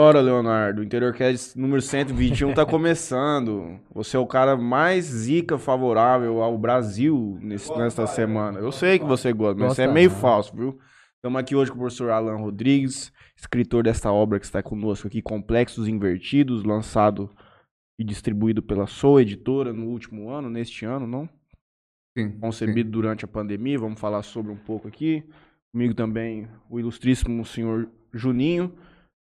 Bora, Leonardo. O Interior Cast número 121 tá começando. Você é o cara mais zica favorável ao Brasil nesse, nesta semana. Eu sei que você gosta, mas isso é meio falso, viu? Estamos aqui hoje com o professor Alan Rodrigues, escritor desta obra que está conosco aqui, Complexos Invertidos, lançado e distribuído pela Sou Editora no último ano, neste ano, não? Sim. concebido durante a pandemia. Vamos falar sobre um pouco aqui. Comigo também o ilustríssimo senhor Juninho.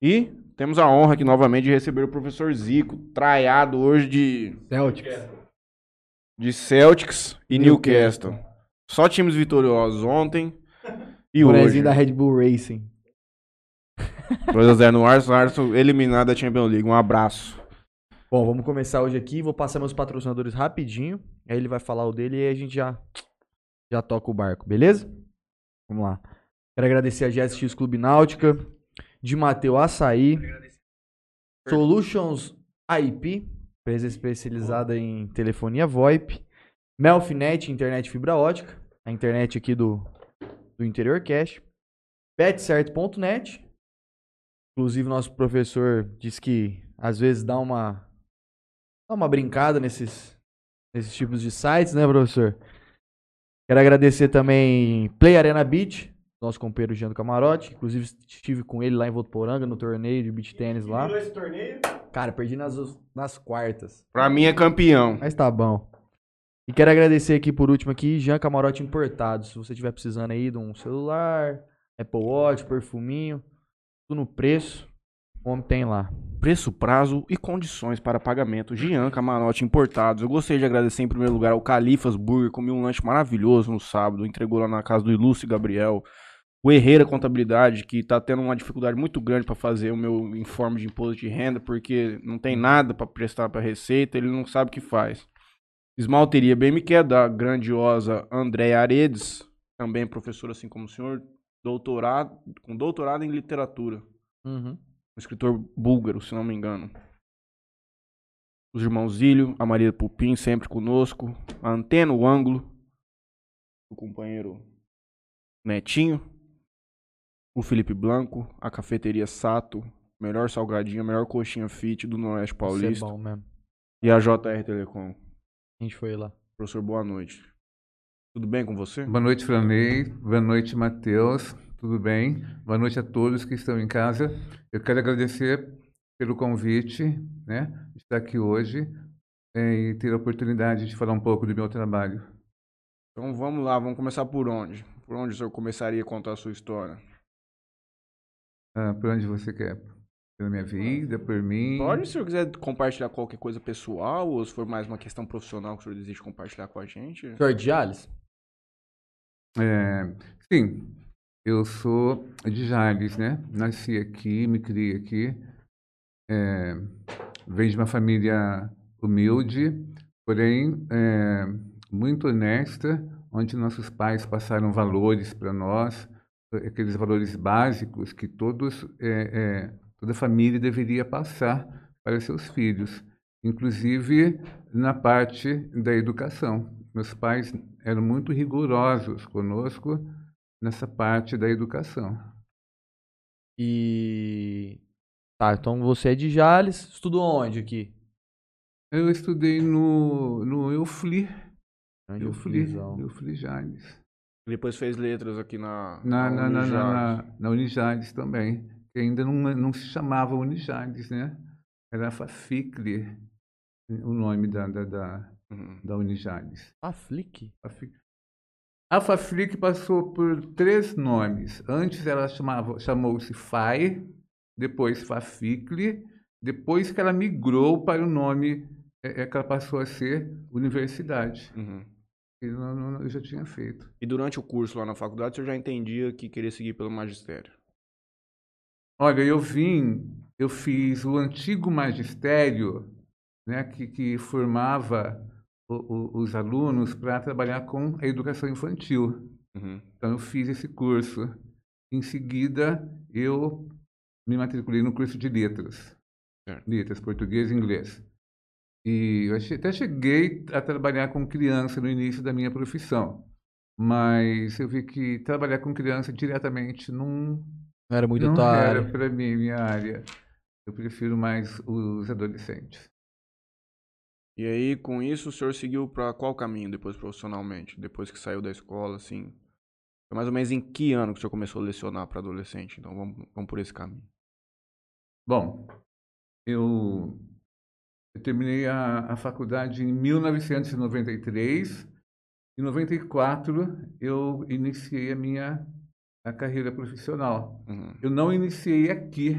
E temos a honra aqui novamente de receber o professor Zico, traiado hoje de, Celtics. de Celtics e Newcastle. Só times vitoriosos ontem e hoje. Bonezinho da Red Bull Racing. 2x0 no Arsenal, Arsenal eliminado da Champions League. Um abraço. Bom, vamos começar hoje aqui. Vou passar meus patrocinadores rapidinho. Aí ele vai falar o dele e aí a gente já, já toca o barco, beleza? Vamos lá. Quero agradecer a GSX Clube Náutica, de Mateu Açaí, Solutions IP, empresa especializada em telefonia VoIP, Melfinet, internet fibra ótica, a internet aqui do, do Interior Cash, betcerto.net, inclusive nosso professor disse que às vezes dá uma dá uma brincada nesses nesses tipos de sites, né, professor? Quero agradecer também Play Arena Beach, nosso companheiro Jean do Camarote. Inclusive, estive com ele lá em Votuporanga, no torneio de beach tênis lá. esse torneio? Cara, perdi nas, nas quartas. Pra mim é campeão. Mas tá bom. E quero agradecer aqui por último aqui, Jean Camarote Importados. Se você estiver precisando aí de um celular, Apple Watch, perfuminho, tudo no preço, o homem tem lá. Preço, prazo e condições para pagamento. Gian Camarote Importados. Eu gostaria de agradecer em primeiro lugar ao Califas Burger. Comi um lanche maravilhoso no sábado. Entregou lá na casa do Ilustre Gabriel. O Herreira Contabilidade, que tá tendo uma dificuldade muito grande para fazer o meu informe de imposto de renda, porque não tem nada para prestar para Receita, ele não sabe o que faz. Esmalteria BMQ, da grandiosa Andréa Aredes, também professora assim como o senhor, doutorado, com doutorado em literatura Uhum. um escritor búlgaro, se não me engano. Os irmãos Zílio, a Maria Pupim sempre conosco, a Antena, o Ângulo, o companheiro Netinho, o Felipe Blanco, a Cafeteria Sato, melhor salgadinho, melhor coxinha fit do Noroeste Isso é Paulista bom mesmo. e a JR Telecom. A gente foi lá. Professor, boa noite. Tudo bem com você? Boa noite, Franley. Boa noite, Matheus. Tudo bem? Boa noite a todos que estão em casa. Eu quero agradecer pelo convite, né, de estar aqui hoje eh, e ter a oportunidade de falar um pouco do meu trabalho. Então vamos lá, vamos começar por onde? Por onde o senhor começaria a contar a sua história? Ah, por onde você quer? Pela minha vida, por mim? Pode, se o senhor quiser compartilhar qualquer coisa pessoal, ou se for mais uma questão profissional que o senhor deseja compartilhar com a gente. Senhor Diales? É, sim, eu sou de Jales, né? Nasci aqui, me criei aqui. É, venho de uma família humilde, porém é, muito honesta, onde nossos pais passaram valores para nós, aqueles valores básicos que todos, é, é, toda família deveria passar para seus filhos, inclusive na parte da educação. Meus pais eram muito rigorosos conosco nessa parte da educação. E. Tá, então você é de Jales. Estudou onde aqui? Eu estudei no, no Eufli, Onde Eufli. Eufli Jales. Depois fez letras aqui na. Na, na, na, na, na, na Unijales também, que ainda não, não se chamava Unijales, né? Era Faficli, o nome da, da, da, Uhum. da Unijales. Ah, Flick? Fafi- A Faflic passou por três nomes. Antes ela chamava, chamou-se FAI, depois Faficli, depois que ela migrou para o nome é, é que ela passou a ser Universidade. Uhum. Eu, não- eu já tinha feito. E durante o curso lá na faculdade, senhor já entendia que queria seguir pelo magistério. Olha, eu vim, eu fiz o antigo magistério, né, que, que formava o- o- os alunos para trabalhar com a educação infantil. Uhum. Então eu fiz esse curso. Em seguida, eu me matriculei no curso de letras. Certo. Letras, português e inglês. E eu até cheguei a trabalhar com criança no início da minha profissão. Mas eu vi que trabalhar com criança diretamente não, Não era muito não era para mim, minha área. Eu prefiro mais os adolescentes. E aí, com isso, o senhor seguiu pra qual caminho depois profissionalmente? Depois que saiu da escola, assim? Foi mais ou menos em que ano que o senhor começou a lecionar para adolescente? Então vamos, vamos por esse caminho. Bom, eu, eu terminei a, a faculdade em 1993. Em 94 eu iniciei a minha a carreira profissional. Uhum. Eu não iniciei aqui,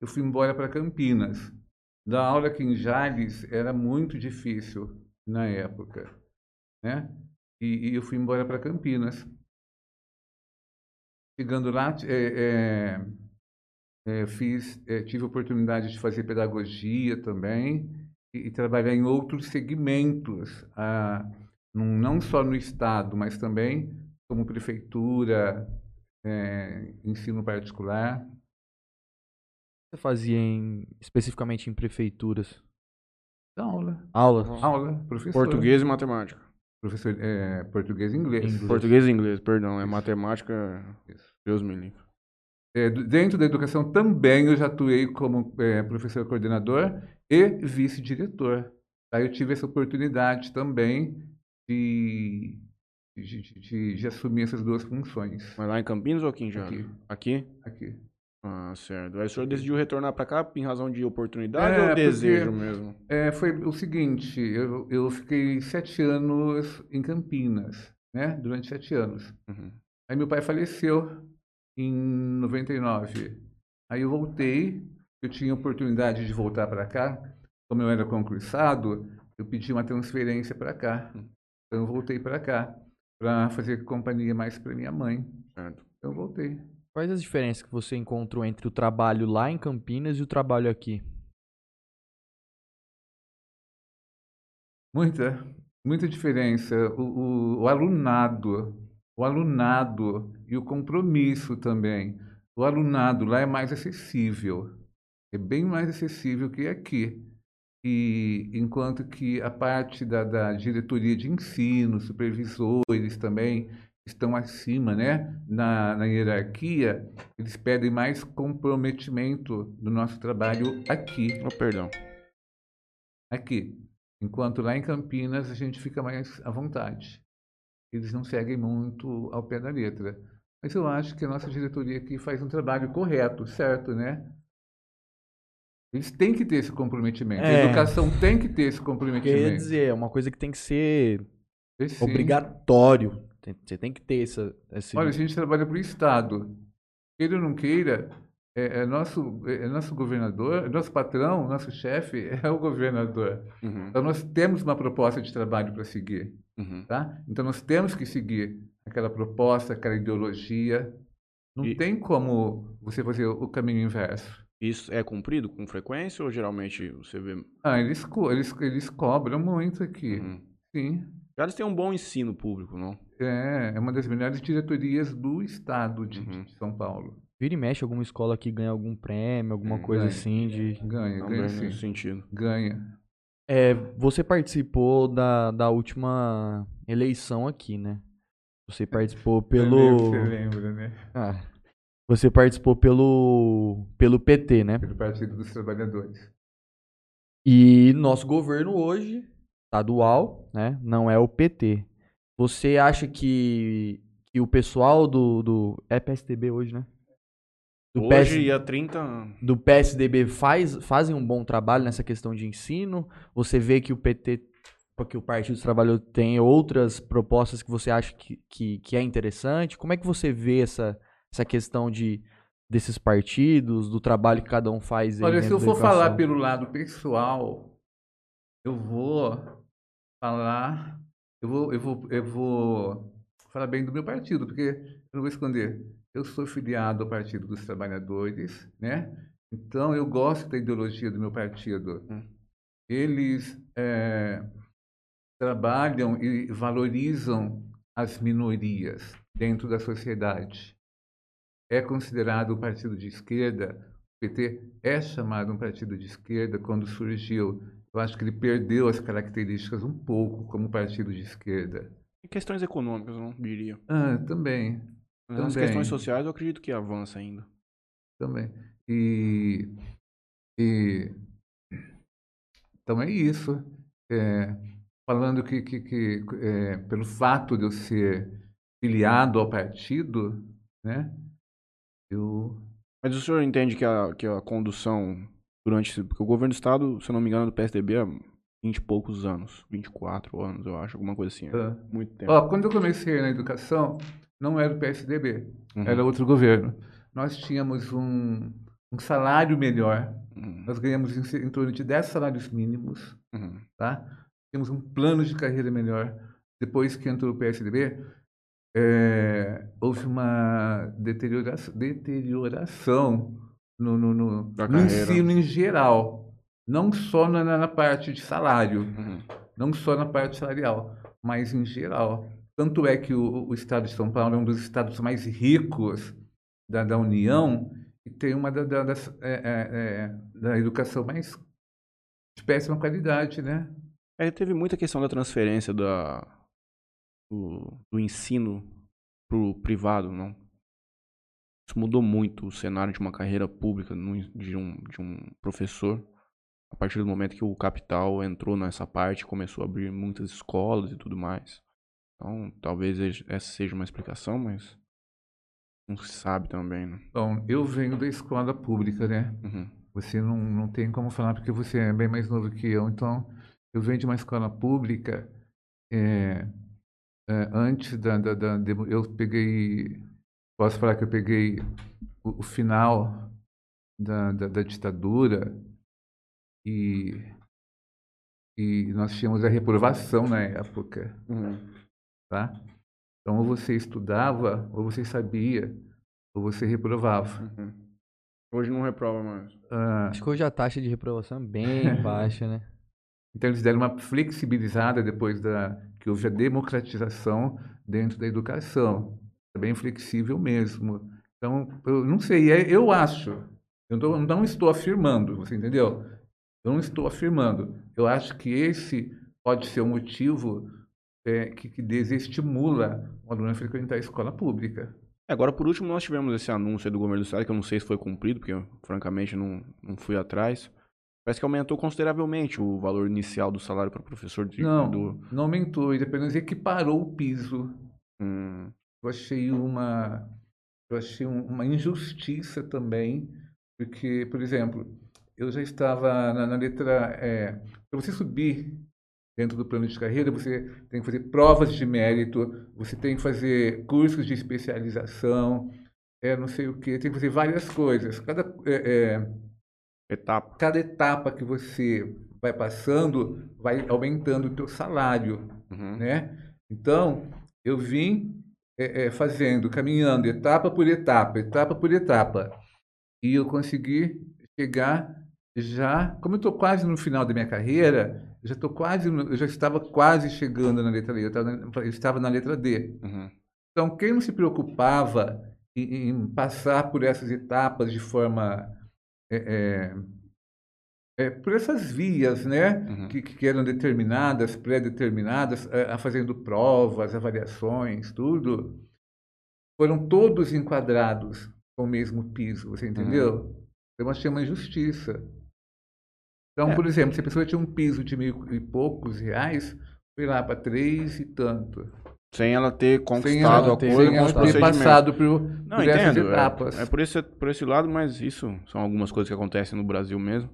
eu fui embora para Campinas. Dar aula aqui em Jales era muito difícil na época, né? E, e eu fui embora para Campinas. Chegando lá, é, é, é, fiz, é, tive a oportunidade de fazer pedagogia também e, e trabalhar em outros segmentos, ah, num, não só no Estado, mas também como prefeitura, é, ensino particular. Você fazia em, especificamente em prefeituras? Aula. Aula? Aula, professor. Português e matemática. Professor, é, português e inglês. Inglês. Português e inglês, perdão. É Isso. matemática. Isso. Deus me livre. É, dentro da educação também eu já atuei como é, professor coordenador e vice-diretor. Aí eu tive essa oportunidade também de, de, de- de- assumir essas duas funções. Mas lá em Campinas ou aqui em Jales? Aqui? Aqui. Ah, certo. Aí o senhor decidiu retornar pra cá em razão de oportunidade É, ou porque- desejo mesmo? É, foi o seguinte, eu, eu fiquei sete anos em Campinas, né? Durante sete anos. Uhum. Aí meu pai faleceu em 99. Aí eu voltei, eu tinha oportunidade de voltar para cá. Como eu era concursado, eu pedi uma transferência para cá. Então eu voltei para cá para fazer companhia mais para minha mãe. Certo. Então eu voltei. Quais as diferenças que você encontrou entre o trabalho lá em Campinas e o trabalho aqui? Muita, muita diferença. O, o, o alunado, o alunado e o compromisso também. O alunado lá é mais acessível, é bem mais acessível que aqui. E enquanto que a parte da, da diretoria de ensino, supervisores também estão acima, né, na, na hierarquia, eles pedem mais comprometimento do nosso trabalho aqui Oh, perdão. aqui. Enquanto lá em Campinas a gente fica mais à vontade. Eles não seguem muito ao pé da letra. Mas eu acho que a nossa diretoria aqui faz um trabalho correto, certo, né? Eles têm que ter esse comprometimento. É. A educação tem que ter esse Quer comprometimento. dizer, é uma coisa que tem que ser Sim. obrigatório. Você tem que ter essa, esse... Olha, a gente trabalha para o Estado. Queira ou não queira, é, é nosso, é nosso governador, nosso patrão, nosso chefe é o governador. Uhum. Então nós temos uma proposta de trabalho para seguir. Uhum. Tá? Então nós temos que seguir aquela proposta, aquela ideologia. Não E- tem como você fazer o caminho inverso. Isso é cumprido com frequência ou geralmente você vê. Ah, eles, co- eles, eles cobram muito aqui. Uhum. Sim. Jales tem um bom ensino público, não? É, é uma das melhores diretorias do estado de, Uhum. de São Paulo. Vira e mexe alguma escola que ganha algum prêmio, alguma Hum, coisa ganha. assim de... Ganha, Não ganha sim. sentido. Ganha. É, você participou da, da última eleição aqui, né? Você participou pelo... Você lembra, né? Ah, você participou pelo, pelo PT, né? Pelo Partido dos Trabalhadores. E nosso governo hoje, estadual, né? Não é o PT. Você acha que, que o pessoal do, do. É PSDB hoje, né? Do, Hoje PS, e há 30 anos. do PSDB faz, fazem um bom trabalho nessa questão de ensino? Você vê que o PT, porque o Partido dos Trabalhadores tem outras propostas que você acha que, que, que é interessante? Como é que você vê essa, essa questão de desses partidos, do trabalho que cada um faz? Olha, se eu for falar pelo lado pessoal, eu vou falar, eu vou, eu vou, eu vou falar bem do meu partido, porque eu não vou esconder. Eu sou filiado ao Partido dos Trabalhadores, né? Então eu gosto da ideologia do meu partido. Hum. Eles eh, trabalham e valorizam as minorias dentro da sociedade. É considerado um partido de esquerda, o PT é chamado um partido de esquerda quando surgiu. Eu acho que ele perdeu as características um pouco como partido de esquerda. E questões econômicas, eu não diria. Ah, também, Mas as Também. questões sociais eu acredito que avança ainda. também. E E então é isso. É, falando que, que, que é, pelo fato de eu ser filiado ao partido, né? Eu Mas o senhor entende que a, que a condução durante. esse- Porque o governo do estado, se eu não me engano, é do PSDB há 20 e poucos anos. 24 anos, eu acho, alguma coisa assim. Ah. Muito tempo. Ó, quando eu comecei na educação, não era o PSDB, Uhum, era outro governo. Nós tínhamos um, um salário melhor, uhum, nós ganhamos em, em torno de 10 salários mínimos, uhum. tá? Temos um plano de carreira melhor. Depois que entrou o PSDB, é, houve uma deterioração, deterioração no, no, no- Da no ensino em geral, não só na, na parte de salário uhum. não só na parte salarial, mas em geral. Tanto é que o, o estado de São Paulo é um dos estados mais ricos da, da União e tem uma da, da, das, é, é, é, da educação mais de péssima qualidade, né? É, teve muita questão da transferência da, do, do ensino pro privado, não? Isso mudou muito o cenário de uma carreira pública de, um, de um professor. A partir do momento que o capital entrou nessa parte, começou a abrir muitas escolas e tudo mais. Então, talvez essa seja uma explicação, mas não se sabe também, né? Bom, eu venho da escola pública, né? Uhum. Você não, não tem como falar porque você é bem mais novo que eu. Então, eu venho de uma escola pública. é, é, antes da, da, da Eu peguei. Posso falar que eu peguei o, o final da, da, da ditadura e, e nós tínhamos a reprovação na época, Uhum. tá? Então, ou você estudava, ou você sabia, ou você reprovava. Uhum. Hoje não reprova mais. Ah, Acho que hoje a taxa de reprovação é bem baixa, né? Então eles deram uma flexibilizada depois da que houve a democratização dentro da educação. É bem flexível mesmo. Então, eu não sei, é- eu acho. Eu não, estou afirmando, você entendeu? Eu não estou afirmando. Eu acho que esse pode ser um motivo é, que, que desestimula o aluno a frequentar a escola pública. É, Agora, por último, nós tivemos esse anúncio do governo do estado, que eu não sei se foi cumprido, porque eu, francamente, não, não fui atrás. Parece que aumentou consideravelmente o valor inicial do salário para professor de, Não, do... não aumentou, ele apenas equiparou o piso. Hum, eu achei uma eu achei um- uma injustiça também porque por exemplo eu já estava na, na letra para você subir dentro do plano de carreira você tem que fazer provas de mérito você tem que fazer cursos de especialização é não sei o que tem que fazer várias coisas cada é, é, etapa. cada etapa que você vai passando vai aumentando o teu salário Uhum. né? Então, eu vim é, é, fazendo, caminhando etapa por etapa, etapa por etapa. E eu consegui chegar já, como eu estou quase no final da minha carreira, eu já estou quase, no- eu já estava quase chegando na letra D, eu estava na, eu estava na letra D. Uhum. Então, quem não se preocupava em, em passar por essas etapas de forma. É, é, é, por essas vias, né? Uhum. Que, que eram determinadas, pré-determinadas, é, a fazendo provas, avaliações, tudo, foram todos enquadrados com o mesmo piso, você entendeu? Eu achei uma injustiça. Então, É. por exemplo, se a pessoa tinha um piso de mil e poucos reais, foi lá para três e tanto. Sem ela ter Sem conquistado ela, a coisa sem ela ter passado por, Não, por essas entendo. etapas. É, é por, esse, por esse lado, mas isso são algumas coisas que acontecem no Brasil mesmo.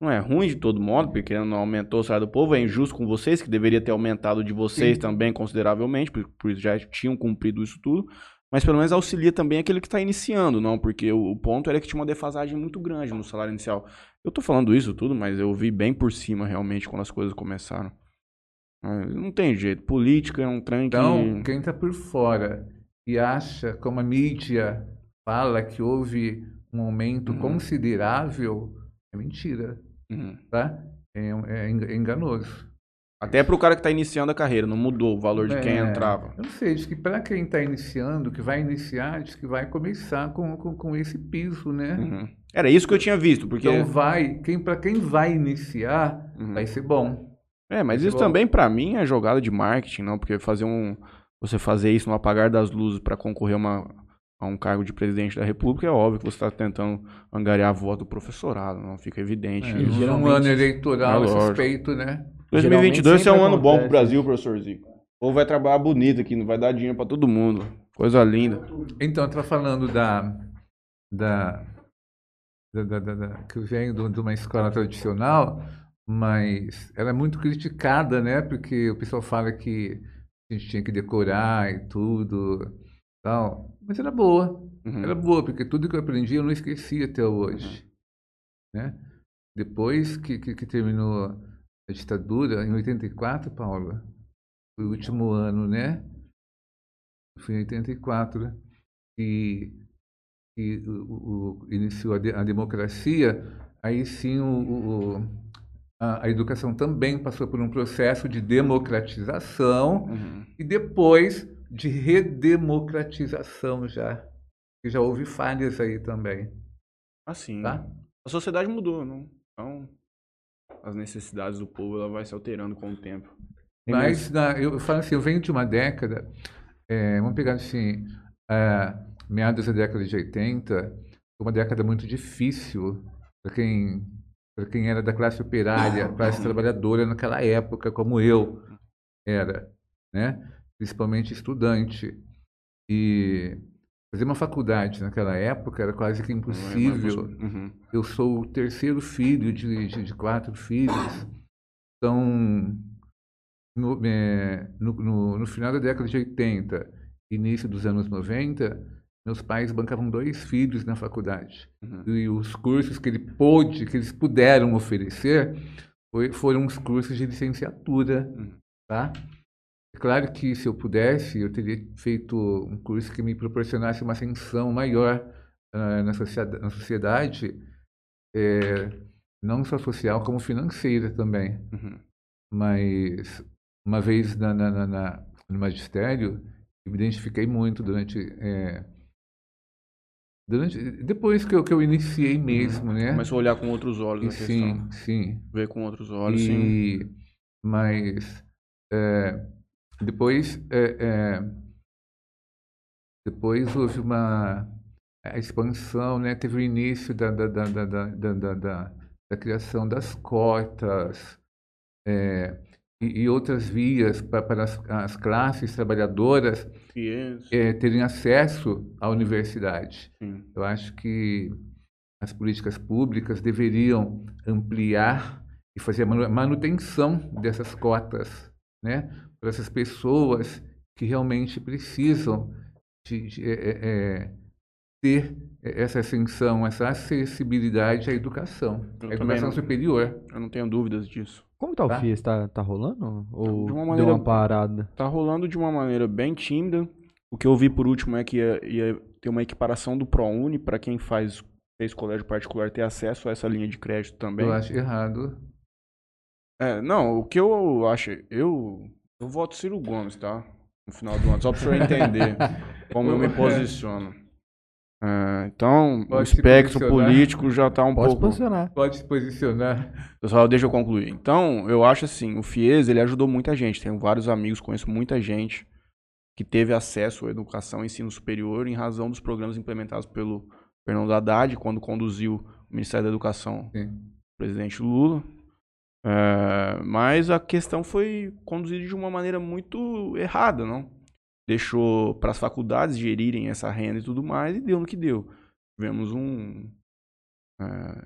Não é ruim de todo modo, porque não aumentou o salário do povo, é injusto com vocês, que deveria ter aumentado de vocês Sim. também consideravelmente, por, por isso já tinham cumprido isso tudo. Mas pelo menos auxilia também aquele que está iniciando, não? Porque o, o ponto era que tinha uma defasagem muito grande no salário inicial. Eu tô falando isso tudo, mas eu vi bem por cima realmente quando as coisas começaram. Não tem jeito. Política é um trem que. Então, quem está por fora e acha, como a mídia fala, que houve um aumento Uhum. considerável, é mentira, Uhum. tá? É, é é enganoso. Até pro cara que tá iniciando a carreira, não mudou o valor de quem É, entrava. Eu não sei, diz que para quem está iniciando, que vai iniciar, diz que vai começar com, com, com esse piso, né? Uhum. Era isso que eu tinha visto, porque. Então vai, quem, para quem vai iniciar, Uhum. vai ser bom. É, mas isso também pra mim é jogada de marketing, não? Porque fazer um. Você fazer isso no apagar das luzes pra concorrer a uma, a um cargo de presidente da república, é óbvio que você está tentando angariar voto do professorado, não fica evidente. É, isso. geralmente- ano eleitoral, É é lógico. suspeito, né? 2022 é um ano sempre bom pro acontece Brasil, professor Zico. Ou vai trabalhar bonito aqui, não vai dar dinheiro pra todo mundo. Coisa linda. Então, tá falando da, da, da, da- da- da- que eu venho de uma escola tradicional, mas ela é muito criticada, né? Porque o pessoal fala que a gente tinha que decorar e tudo, tal. Mas era boa, Uhum. era boa, porque tudo que eu aprendi eu não esqueci até hoje, né? Depois que, que, que terminou a ditadura, em 84, Paula, foi o último ano, né? Foi em 84 que, que o, o- iniciou a, de- a democracia, aí sim o- o- a, a educação também passou por um processo de democratização Uhum. e depois de redemocratização já. Que já houve falhas aí também, Assim, tá? a sociedade mudou, não? Então, as necessidades do povo ela vai se alterando com o tempo. Tem Mas na- eu falo assim, eu venho de uma década, é, vamos pegar assim, é, meados da década de 80, foi uma década muito difícil para quem, para quem era da classe operária, classe trabalhadora naquela época, como eu era, né? Principalmente estudante. E fazer uma faculdade naquela época era quase que impossível. Uhum. Eu sou o terceiro filho de, de, de quatro filhos. Então, no, é, no, no, no final da década de 80, início dos anos 90, meus pais bancavam dois filhos na faculdade. Uhum. E os cursos que ele pôde, que eles puderam oferecer, foi- foram os cursos de licenciatura, Uhum. tá? É claro que se eu pudesse, eu teria feito um curso que me proporcionasse uma ascensão maior ah, na, sociedade, na sociedade, eh, não só social, como financeira também. Uhum. Mas uma vez na, na, na- no magistério, eu me identifiquei muito durante, eh, durante depois que eu, que eu iniciei mesmo, né? Começou a olhar com outros olhos E a questão. sim, sim. Ver com outros olhos, sim. E, mas é, depois, é, é, depois houve uma a expansão, né? Teve o início da, da, da, da, da, da, da- da- da criação das cotas é, e, e outras vias pa- para as, as classes trabalhadoras é, terem acesso à universidade. sim. Eu acho que as políticas públicas deveriam ampliar e fazer a manu- manutenção dessas cotas, né? Para essas pessoas que realmente precisam de, de, é, é, ter essa ascensão, essa acessibilidade à educação, Eu à educação não. superior. Eu não tenho dúvidas disso. Como tá o Tá. FIES? Tá, tá rolando? Ou De uma deu maneira- uma parada? Tá rolando de uma maneira bem tímida. O que eu vi por último é que ia, ia ter uma equiparação do ProUni para quem faz fez colégio particular ter acesso a essa linha de crédito também. Eu acho errado. É, não, o que eu acho, eu eu voto Ciro Gomes, tá? No final do ano, só para o senhor entender como eu me posiciono. É, então, Pode o se espectro político já tá um Pode pouco. posicionar. Pode se posicionar. Pessoal, deixa eu concluir. Então, eu acho assim, o FIES, ele ajudou muita gente. Tenho vários amigos, conheço muita gente que teve acesso à educação e ensino superior em razão dos programas implementados pelo Fernando Haddad, quando conduziu o Ministério da Educação, Sim. o presidente Lula. É, mas a questão foi conduzida de uma maneira muito errada, não? Deixou para as faculdades gerirem essa renda e tudo mais, e deu no que deu. Tivemos um, é,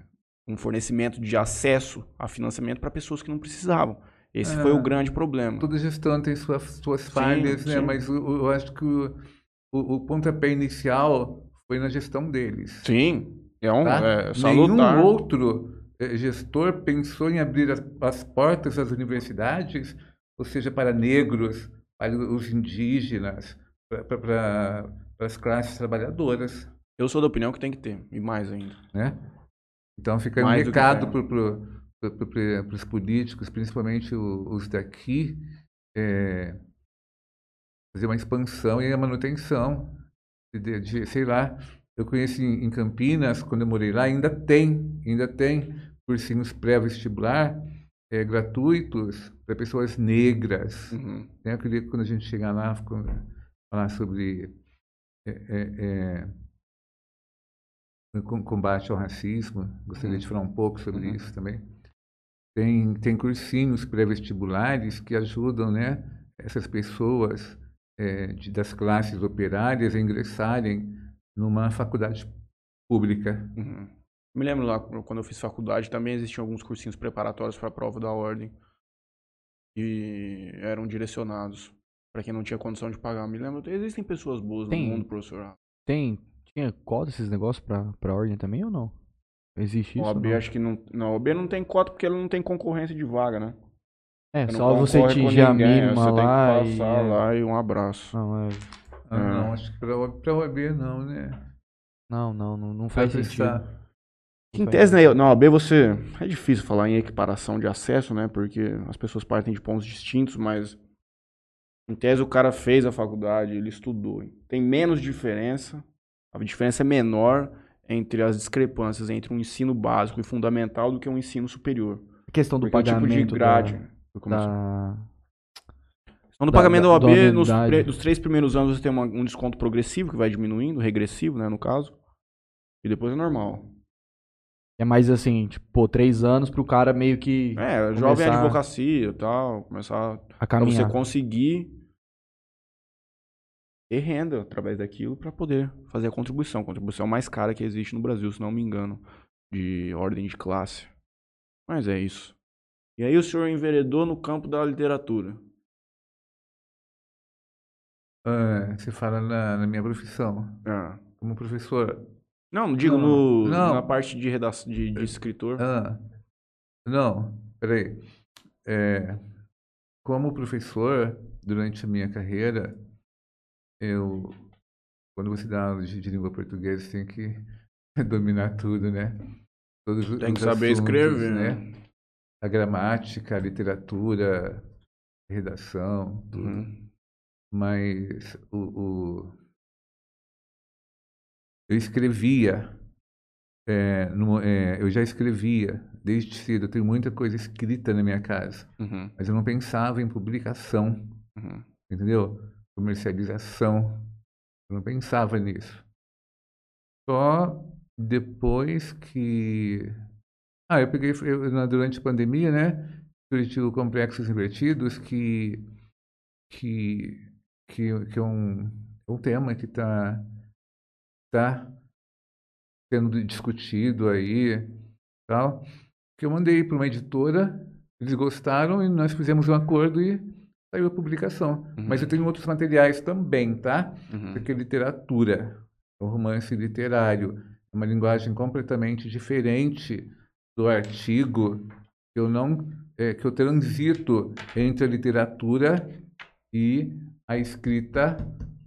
um fornecimento de acesso a financiamento para pessoas que não precisavam. Esse foi o É. grande problema. Toda gestão tem suas, suas falhas, né? sim. Mas o- o- eu acho que o, o, o pontapé inicial foi na gestão deles. Sim, é, um, tá? é salutar. Nenhum outro gestor pensou em abrir as, as portas das universidades, ou seja, para negros, para os indígenas, para, para, para as classes trabalhadoras, Eu sou da opinião que tem que ter, e mais ainda. né? Então fica um recado para os políticos, principalmente os daqui, eh, fazer uma expansão e a manutenção de, de- sei lá, eu conheci em, em Campinas, quando eu morei lá, ainda tem, ainda tem cursinhos pré-vestibular eh, gratuitos para pessoas negras. Uhum. né? Eu queria que quando a gente chegar lá, falar sobre é, é, é, com- combate ao racismo. Gostaria de falar um pouco sobre Uhum. isso também. Tem, tem cursinhos pré-vestibulares que ajudam né, essas pessoas é, de- das classes operárias a ingressarem numa faculdade pública. Uhum. Me lembro lá, quando eu fiz faculdade, também existiam alguns cursinhos preparatórios para a prova da ordem. E eram direcionados para quem não tinha condição de pagar. Me lembro, existem pessoas boas Tem. no mundo, professor. Tem. Tinha cota esses negócios pra, pra ordem também ou não? Existe isso? OAB acho que não. Não, o OAB não tem cota porque ele não tem concorrência de vaga, né? É, Você só você atingir a ninguém, mínima Você lá tem que e. passar é. lá e um abraço. Não, é. Ah, É. não, acho que para a OAB não, né? Não, não, não, não faz Vai sentido. prestar. Em Não tese, né, na OAB você. É difícil falar em equiparação de acesso, né? Porque as pessoas partem de pontos distintos, mas. Em tese, o cara fez a faculdade, ele estudou. Tem menos diferença, a diferença é menor entre as discrepâncias entre um ensino básico e fundamental do que um ensino superior. A questão do Porque o tipo pagamento de grade. da, Como assim? da- Questão do da- pagamento da da- OAB, da nos, pre- nos três primeiros anos você tem uma- um desconto progressivo que vai diminuindo, regressivo, né, no caso. E depois é normal. É mais assim, tipo, pô, três anos pro cara meio que É, jovem Começar- advocacia e tal, começar a Pra caminhar. você conseguir ter renda através daquilo para poder fazer a contribuição. A contribuição mais cara que existe no Brasil, se não me engano, de ordem de classe. Mas é isso. E aí o senhor enveredou no campo da literatura. Ah, você fala na, na minha profissão, Ah. como professor. Não, digo Não, no, não. na parte de redação de, de escritor. Ah, não, peraí. É, como professor, durante a minha carreira, eu, quando você dá aula de, de língua portuguesa, você tem que dominar tudo, né? Todos os Tem que saber assuntos, escrever, né? né? A gramática, a literatura, a redação, tudo. Uhum. mas o, o- eu escrevia, é, no- é, eu já escrevia desde cedo, eu tenho muita coisa escrita na minha casa, Uhum. mas eu não pensava em publicação, Uhum. entendeu? Comercialização, eu não pensava nisso. Só depois que... Ah, eu peguei, eu, durante a pandemia, né, surgiu Complexos Invertidos, que que, que, que é um, é um tema que está tá sendo discutido aí, tal, que eu mandei para uma editora, eles gostaram e nós fizemos um acordo e saiu a publicação. Mas eu tenho outros materiais também, tá? Uhum. Porque é literatura, é um romance literário, é uma linguagem completamente diferente do artigo que eu não é, que eu transito entre a literatura e a escrita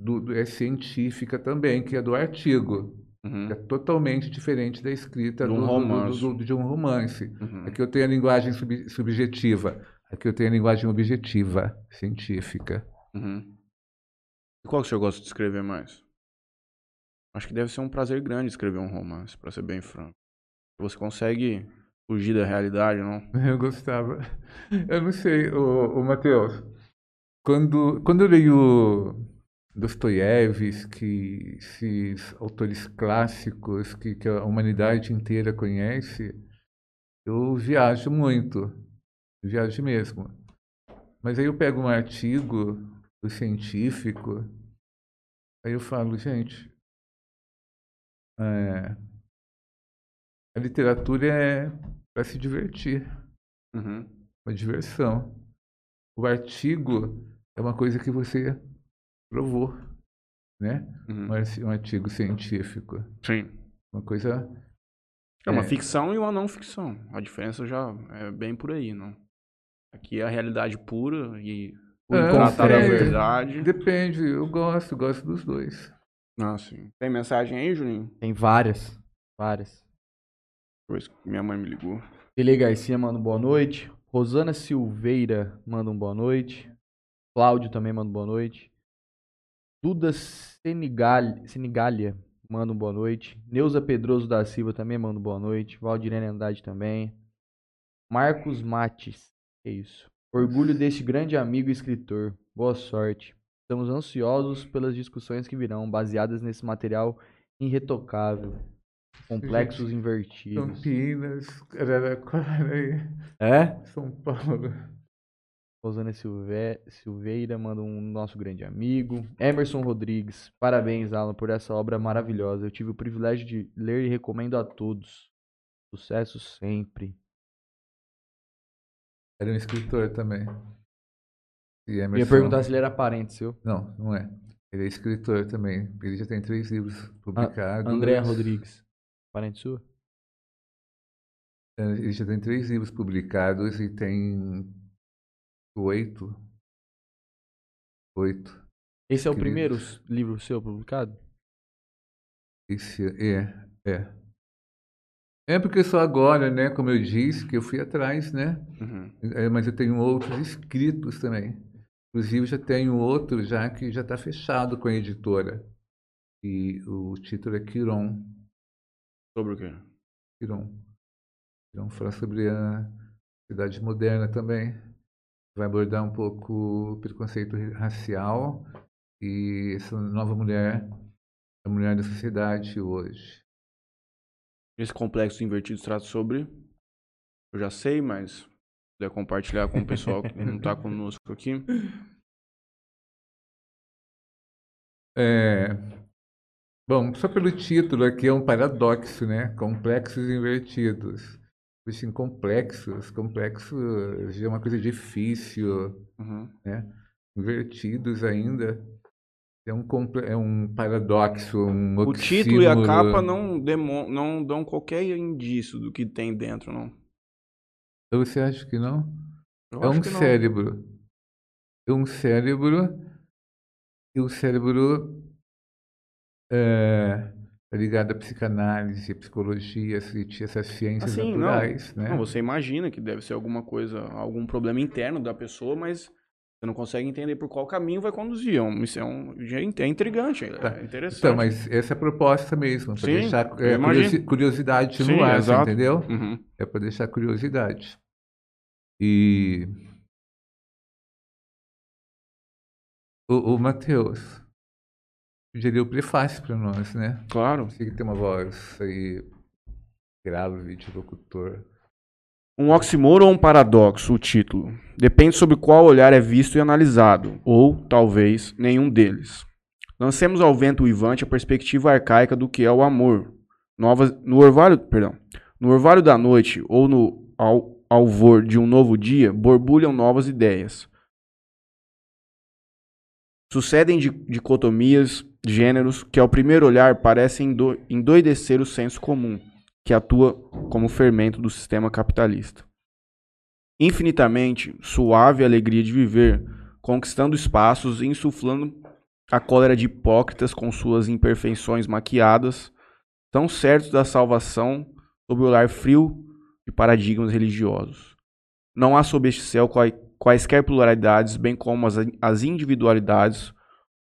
do, do- é científica também, que é do artigo. Uhum. É totalmente diferente da escrita De um do- do- de um romance. Uhum. Aqui eu tenho a linguagem sub- subjetiva, aqui eu tenho a linguagem objetiva, científica. Uhum. E qual que o senhor gosta de escrever mais? Acho que deve ser um prazer grande escrever um romance, pra ser bem franco. Você consegue fugir da realidade, não? Eu gostava. Eu não sei, o, o Matheus. Quando, quando eu leio Dostoiévski, esses autores clássicos que, que a humanidade inteira conhece, eu viajo muito. Viajo mesmo. Mas aí eu pego um artigo do científico, aí eu falo, gente, é, a literatura é para se divertir Uhum. uma diversão. O artigo é uma coisa que você provou, né? Uhum. Um arti- um artigo científico. Sim. Uma coisa. É uma É. ficção e uma não ficção. A diferença já é bem por aí, não? Aqui é a realidade pura e o É, tratar da é. verdade. Depende, eu gosto, gosto dos dois. Ah, sim. Tem mensagem aí, Juninho? Tem várias. Várias. Pois minha mãe me ligou. Tele Garcia manda um boa noite. Rosana Silveira manda um boa noite. Cláudio também manda um boa noite. Duda Senigal... Senigalia manda um boa noite. Neuza Pedroso da Silva também manda um boa noite. Valdirene Andrade também. Marcos Mates. Que isso. Orgulho deste grande amigo e escritor. Boa sorte. Estamos ansiosos pelas discussões que virão, baseadas nesse material irretocável. Complexos invertidos. Campinas, Araraquara, É? São Paulo. Rosana Silve... Silveira manda um nosso grande amigo. Emerson Rodrigues, parabéns, Alan, por essa obra maravilhosa. Eu tive o privilégio de ler e recomendo a todos. Sucesso sempre. Era um escritor também. E Eu Emerson... ia perguntar se ele era parente seu. Não, não é. Ele é escritor também. Ele já tem três livros publicados. Andréa Rodrigues. Parente sua? É, Ele já tem três livros publicados e tem oito. Oito. Esse é o primeiro livro seu publicado? Esse é, é. É porque só agora, né, como eu disse, que eu fui atrás, né? Uhum. É, mas eu tenho outros escritos também. Inclusive já tenho outro já que já está fechado com a editora. E o título é Quiron. Sobre o quê? Quiron. Quiron fala sobre a cidade moderna também. Vai abordar um pouco o preconceito racial e essa nova mulher, a mulher da sociedade hoje. Esse complexo invertido trata sobre. Eu já sei, mas se puder compartilhar com o pessoal que não tá conosco aqui. É, bom, só pelo título aqui é um paradoxo, né? Complexos invertidos. Assim, complexos, complexos é uma coisa difícil, Uhum. invertidos ainda. É um, é um paradoxo, um O título e a capa não, demo, não dão qualquer indício do que tem dentro, não. Você acha que não? Eu é um cérebro. É um cérebro. E o cérebro é, ligado à psicanálise, à psicologia, essas ciências Assim, não. naturais, né? Não, você imagina que deve ser alguma coisa, algum problema interno da pessoa, mas você não consegue entender por qual caminho vai conduzir. É um- Isso é, um, é intrigante, é Tá. interessante. Então, mas essa é a proposta mesmo, para deixar é, curiosi- curiosidade Sim, no ar, exato. entendeu? Uhum. É para deixar curiosidade. E o, o Matheus sugeriu o prefácio para nós, né? Claro. Você que tem uma voz aí grave de locutor. Um oxímoro ou um paradoxo, o título. Depende sobre qual olhar é visto e analisado, ou, talvez, nenhum deles. Lancemos ao vento uivante a perspectiva arcaica do que é o amor. Novas, no orvalho, perdão, no orvalho da noite ou no al, alvor de um novo dia, borbulham novas ideias. Sucedem di- dicotomias, gêneros, que ao primeiro olhar parecem endo- endoidecer o senso comum que atua como fermento do sistema capitalista. Infinitamente suave a alegria de viver, conquistando espaços e insuflando a cólera de hipócritas com suas imperfeições maquiadas, tão certos da salvação sob o olhar frio de paradigmas religiosos. Não há sob este céu quai- quaisquer pluralidades, bem como as individualidades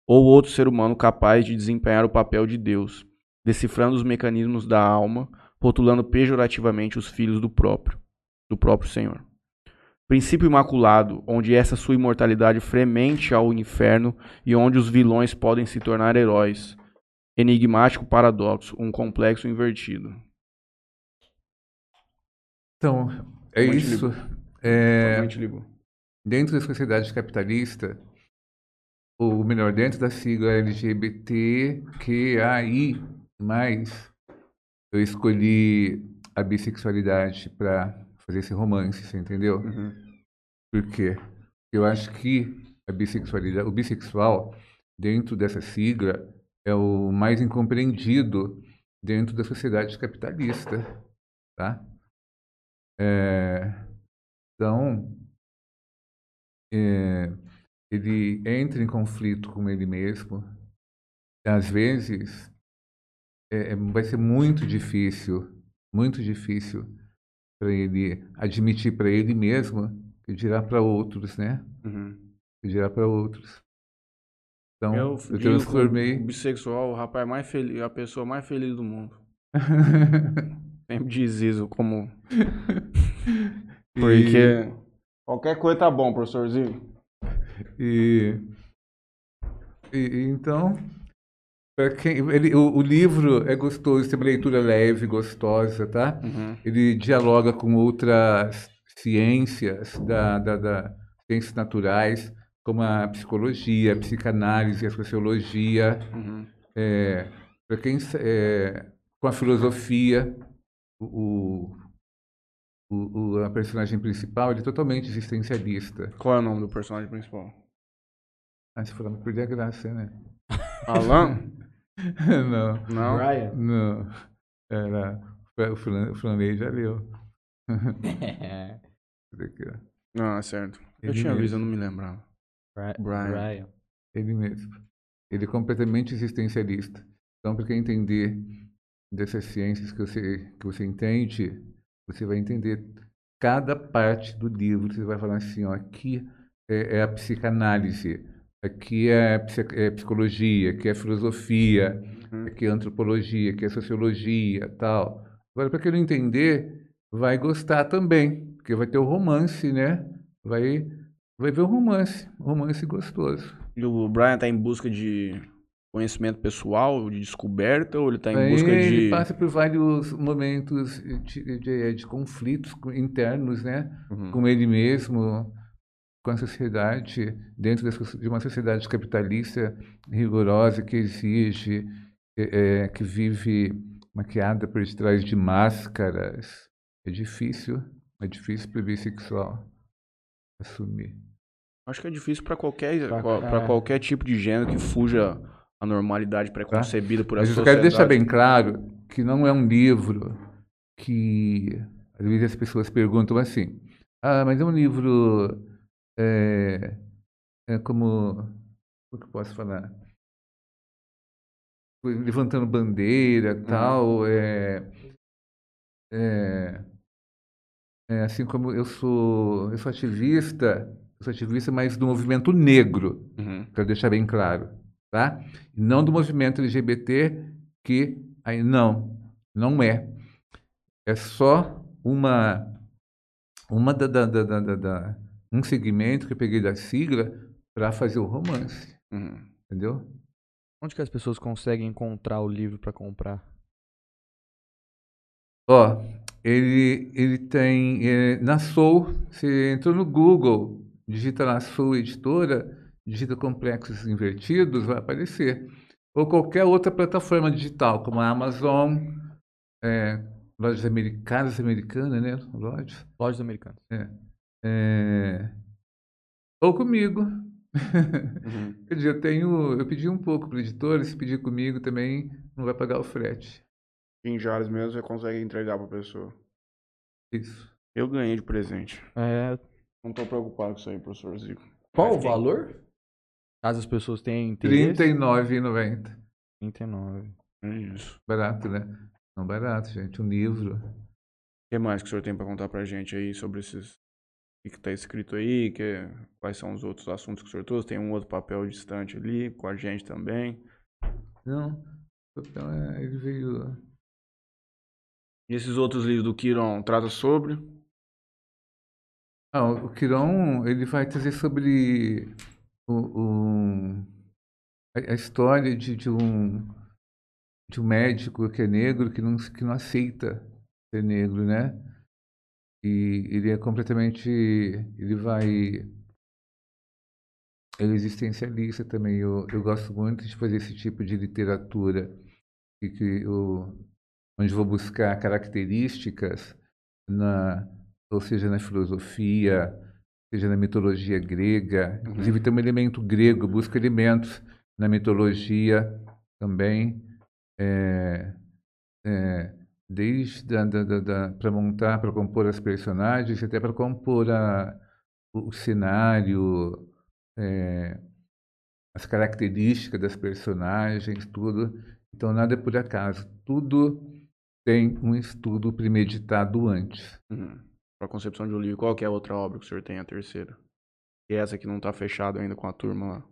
ou outro ser humano capaz de desempenhar o papel de Deus, decifrando os mecanismos da alma, rotulando pejorativamente os filhos do próprio, do próprio Senhor. Princípio imaculado, onde essa sua imortalidade fremente ao inferno e onde os vilões podem se tornar heróis. Enigmático paradoxo, um complexo invertido. Então, é isso. É, dentro da sociedade capitalista, ou melhor, dentro da sigla LGBTQAI+, eu escolhi a bissexualidade para fazer esse romance, você entendeu? Uhum. Por quê? Eu acho que a bissexualidade, o bissexual, dentro dessa sigla, é o mais incompreendido dentro da sociedade capitalista, tá? É, então, é, ele entra em conflito com ele mesmo. Às vezes, é, é- vai ser muito difícil, muito difícil para ele admitir para ele mesmo e dirá para outros, né? Uhum. E dirá para outros. Então, Eu, eu, que transformei. o bissexual, o rapaz mais feliz, a pessoa mais feliz do mundo. Sempre diz isso como. Porque. Qualquer coisa tá bom, professorzinho. E E- então, para quem ele, o, o livro é gostoso, tem uma leitura leve, gostosa, tá? Uhum. Ele dialoga com outras ciências da, da, da ciências naturais, como a psicologia, a psicanálise, a sociologia, Uhum. é, para quem é, com a filosofia, o, o, o- a personagem principal ele é totalmente existencialista. Qual é o nome do personagem principal? Ah, se for não perder a graça, né? Alan? não, Não. Brian. não. Era o o Franley já leu. É certo. Eu Ele tinha mesmo. visto, eu não me lembrava. Brian. Brian. Ele mesmo. Ele é completamente existencialista. Então, para quem entender dessas ciências que você, que você entende, você vai entender cada parte do livro. Você vai falar assim, ó, aqui é, é a psicanálise, aqui é, é psicologia, aqui é filosofia, Uhum. aqui é antropologia, aqui é sociologia, tal. Agora, para quem não entender, vai gostar também, porque vai ter o romance, né? Vai, vai ver o romance, romance gostoso. E o Brian tá em busca de conhecimento pessoal, de descoberta, ou ele tá em Aí busca ele de. passa por vários momentos de, de- de conflitos co- internos, né? Uhum. Com ele mesmo, com a sociedade, dentro de uma sociedade capitalista rigorosa que exige, é, é, que vive maquiada por detrás de máscaras. É difícil, é difícil para o bissexual assumir. Acho que é difícil pra qualquer, é. qualquer tipo de gênero que fuja a normalidade preconcebida por Mas essa eu quero deixar bem claro que não é um livro que às vezes as pessoas perguntam assim, ah, mas é um livro é, é como como que eu posso falar? Levantando bandeira, tal, é, é, é, assim como eu sou, eu sou ativista, eu sou ativista, mas do movimento negro, Uhum. Quero deixar bem claro, tá? Não do movimento LGBT, que aí não, não é. É só uma, uma da, da, da, da, um segmento que eu peguei da sigla para fazer o romance, Uhum. entendeu? Onde que as pessoas conseguem encontrar o livro pra comprar? Ó, ele, ele tem é, na Soul, você entrou no Google, digita lá Soul Editora, digita Complexos Invertidos, vai aparecer. Ou qualquer outra plataforma digital, como a Amazon, é, lojas americanas, americanas, né? Lojas. Lojas americanas. É, ou comigo. Uhum. Eu tenho, eu pedi um pouco para o editor, se pedir comigo também, não vai pagar o frete. Em Jales mesmo você consegue entregar pra pessoa. Isso. Eu ganhei de presente. É, Não tô preocupado com isso aí, professor Zico. qual Mas o quem- valor? Caso as pessoas tenham interesse. 39,90. 39. É isso. Barato, né? Não barato, gente. Um livro. O que mais que o senhor tem pra contar pra gente aí sobre esses. O que, que tá escrito aí? Que, quais são os outros assuntos que o senhor trouxe? Tem um outro papel distante ali, com a gente também. Não. Então, é, ele veio. E esses outros livros do Kiron tratam sobre? Ah, o Quiron, ele vai trazer sobre o, o- a, história de, de um de um médico que é negro que não, que não aceita ser negro, né? E ele é completamente, ele vai, ele é existencialista também. Eu, eu gosto muito de fazer esse tipo de literatura e que eu, onde vou buscar características na ou seja na filosofia, seja na mitologia grega. Uhum. Inclusive tem um elemento grego, busca elementos na mitologia também, é, é, desde para montar, para compor as personagens, até para compor a, o, o cenário, é, as características das personagens, tudo. Então nada é por acaso, tudo tem um estudo premeditado antes. Uhum. Pra concepção de um livro, qual que é a outra obra que o senhor tem, a terceira? E essa que não tá fechada ainda com a turma lá.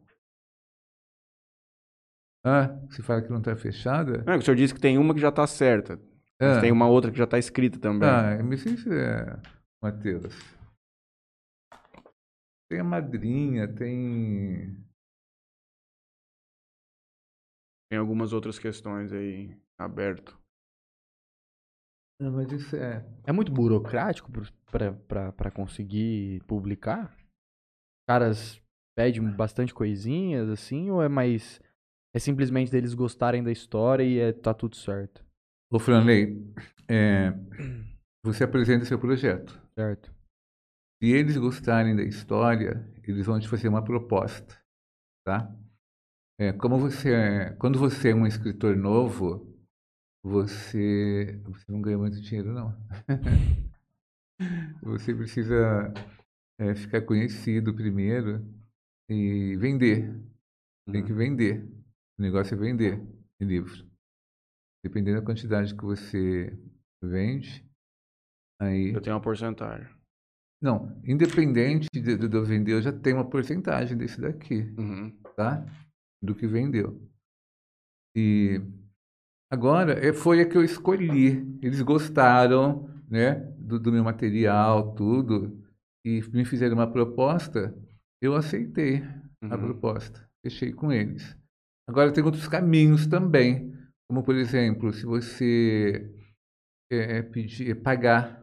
Ah, você fala que não está fechada? Não, é o senhor disse que tem uma que já tá certa. Mas Ah. tem uma outra que já tá escrita também. Ah, mas isso é, Matheus. Tem a madrinha, tem. Tem algumas outras questões aí aberto. Não, mas isso é. É muito burocrático para conseguir publicar? Caras pedem bastante coisinhas assim, ou é mais. É simplesmente deles gostarem da história e é, tá tudo certo? Ô, Franley, é, você apresenta seu projeto. Certo. Se eles gostarem da história, eles vão te fazer uma proposta, tá? É, como você, é- quando você é um escritor novo, você, você não ganha muito dinheiro, não. você precisa é, ficar conhecido primeiro e vender. Tem que vender. O negócio é vender livro. Dependendo da quantidade que você vende, aí Eu tenho uma porcentagem. não, independente de, de eu vender, eu já tenho uma porcentagem desse daqui, Uhum. tá? Do que vendeu. E agora é, foi a que eu escolhi. Eles gostaram, né, do, do meu material, tudo, e me fizeram uma proposta. Eu aceitei a Uhum. proposta, fechei com eles. Agora tem outros caminhos também, como por exemplo, se você é, pedir, pagar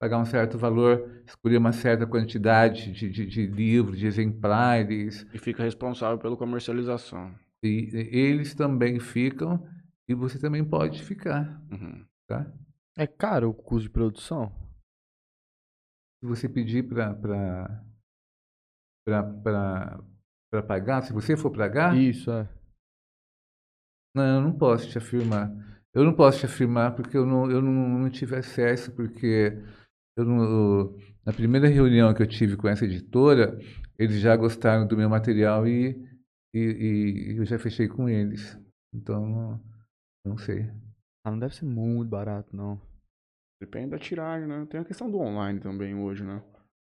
pagar um certo valor, escolher uma certa quantidade de, de, de livros, de exemplares, E fica responsável pela comercialização. e, e eles também ficam e você também pode ficar, Uhum. tá? É caro o custo de produção? Se você pedir para para pagar, se você for pagar, Isso, é. não, eu não posso te afirmar. Eu não posso te afirmar porque eu não, eu não, não tive acesso, porque eu não, na primeira reunião que eu tive com essa editora, eles já gostaram do meu material e, e, e eu já fechei com eles. Então, não, sei. Ah, não deve ser muito barato, não. Depende da tiragem, né? Tem a questão do online também hoje, né?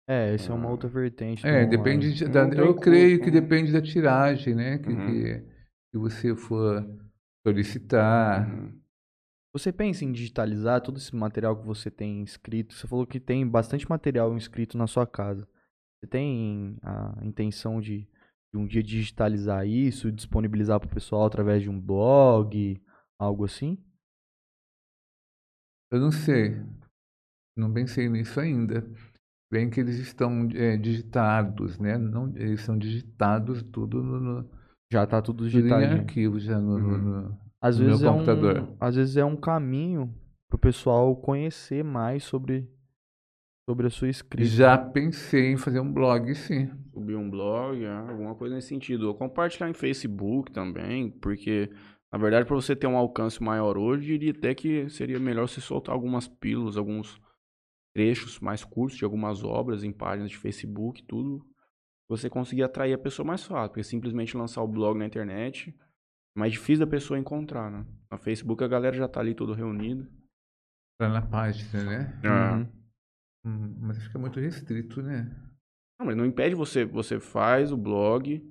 É, essa é uma outra vertente. É, online. depende de- da, eu creio que né? depende da tiragem, né? Que, Uhum. que, que você for solicitar. Uhum. Você pensa em digitalizar todo esse material que você tem escrito? Você falou que tem bastante material inscrito na sua casa. Você tem a intenção de, de um dia digitalizar isso, disponibilizar para o pessoal através de um blog, algo assim? Eu não sei. Não pensei nisso ainda. Bem que eles estão é, digitados, né? Não, eles são digitados tudo no, no, Já tá tudo tudo em arquivo já no, no- no- Às no meu vezes, é computador. um, às vezes é um caminho para o pessoal conhecer mais sobre, sobre a sua escrita. Já pensei em fazer um blog, sim. Subir um blog, é, alguma coisa nesse sentido. Ou compartilhar em Facebook também, porque, na verdade, para você ter um alcance maior hoje, eu diria até que seria melhor você soltar algumas pílulas, alguns trechos mais curtos de algumas obras em páginas de Facebook, tudo. Você conseguir atrair a pessoa mais fácil, porque simplesmente lançar o blog na internet é mais difícil da pessoa encontrar, né? No Facebook a galera já tá ali todo reunido. Lá na página, né? Uhum. Hum, mas é muito restrito, né? Não, mas não impede você. Você faz o blog,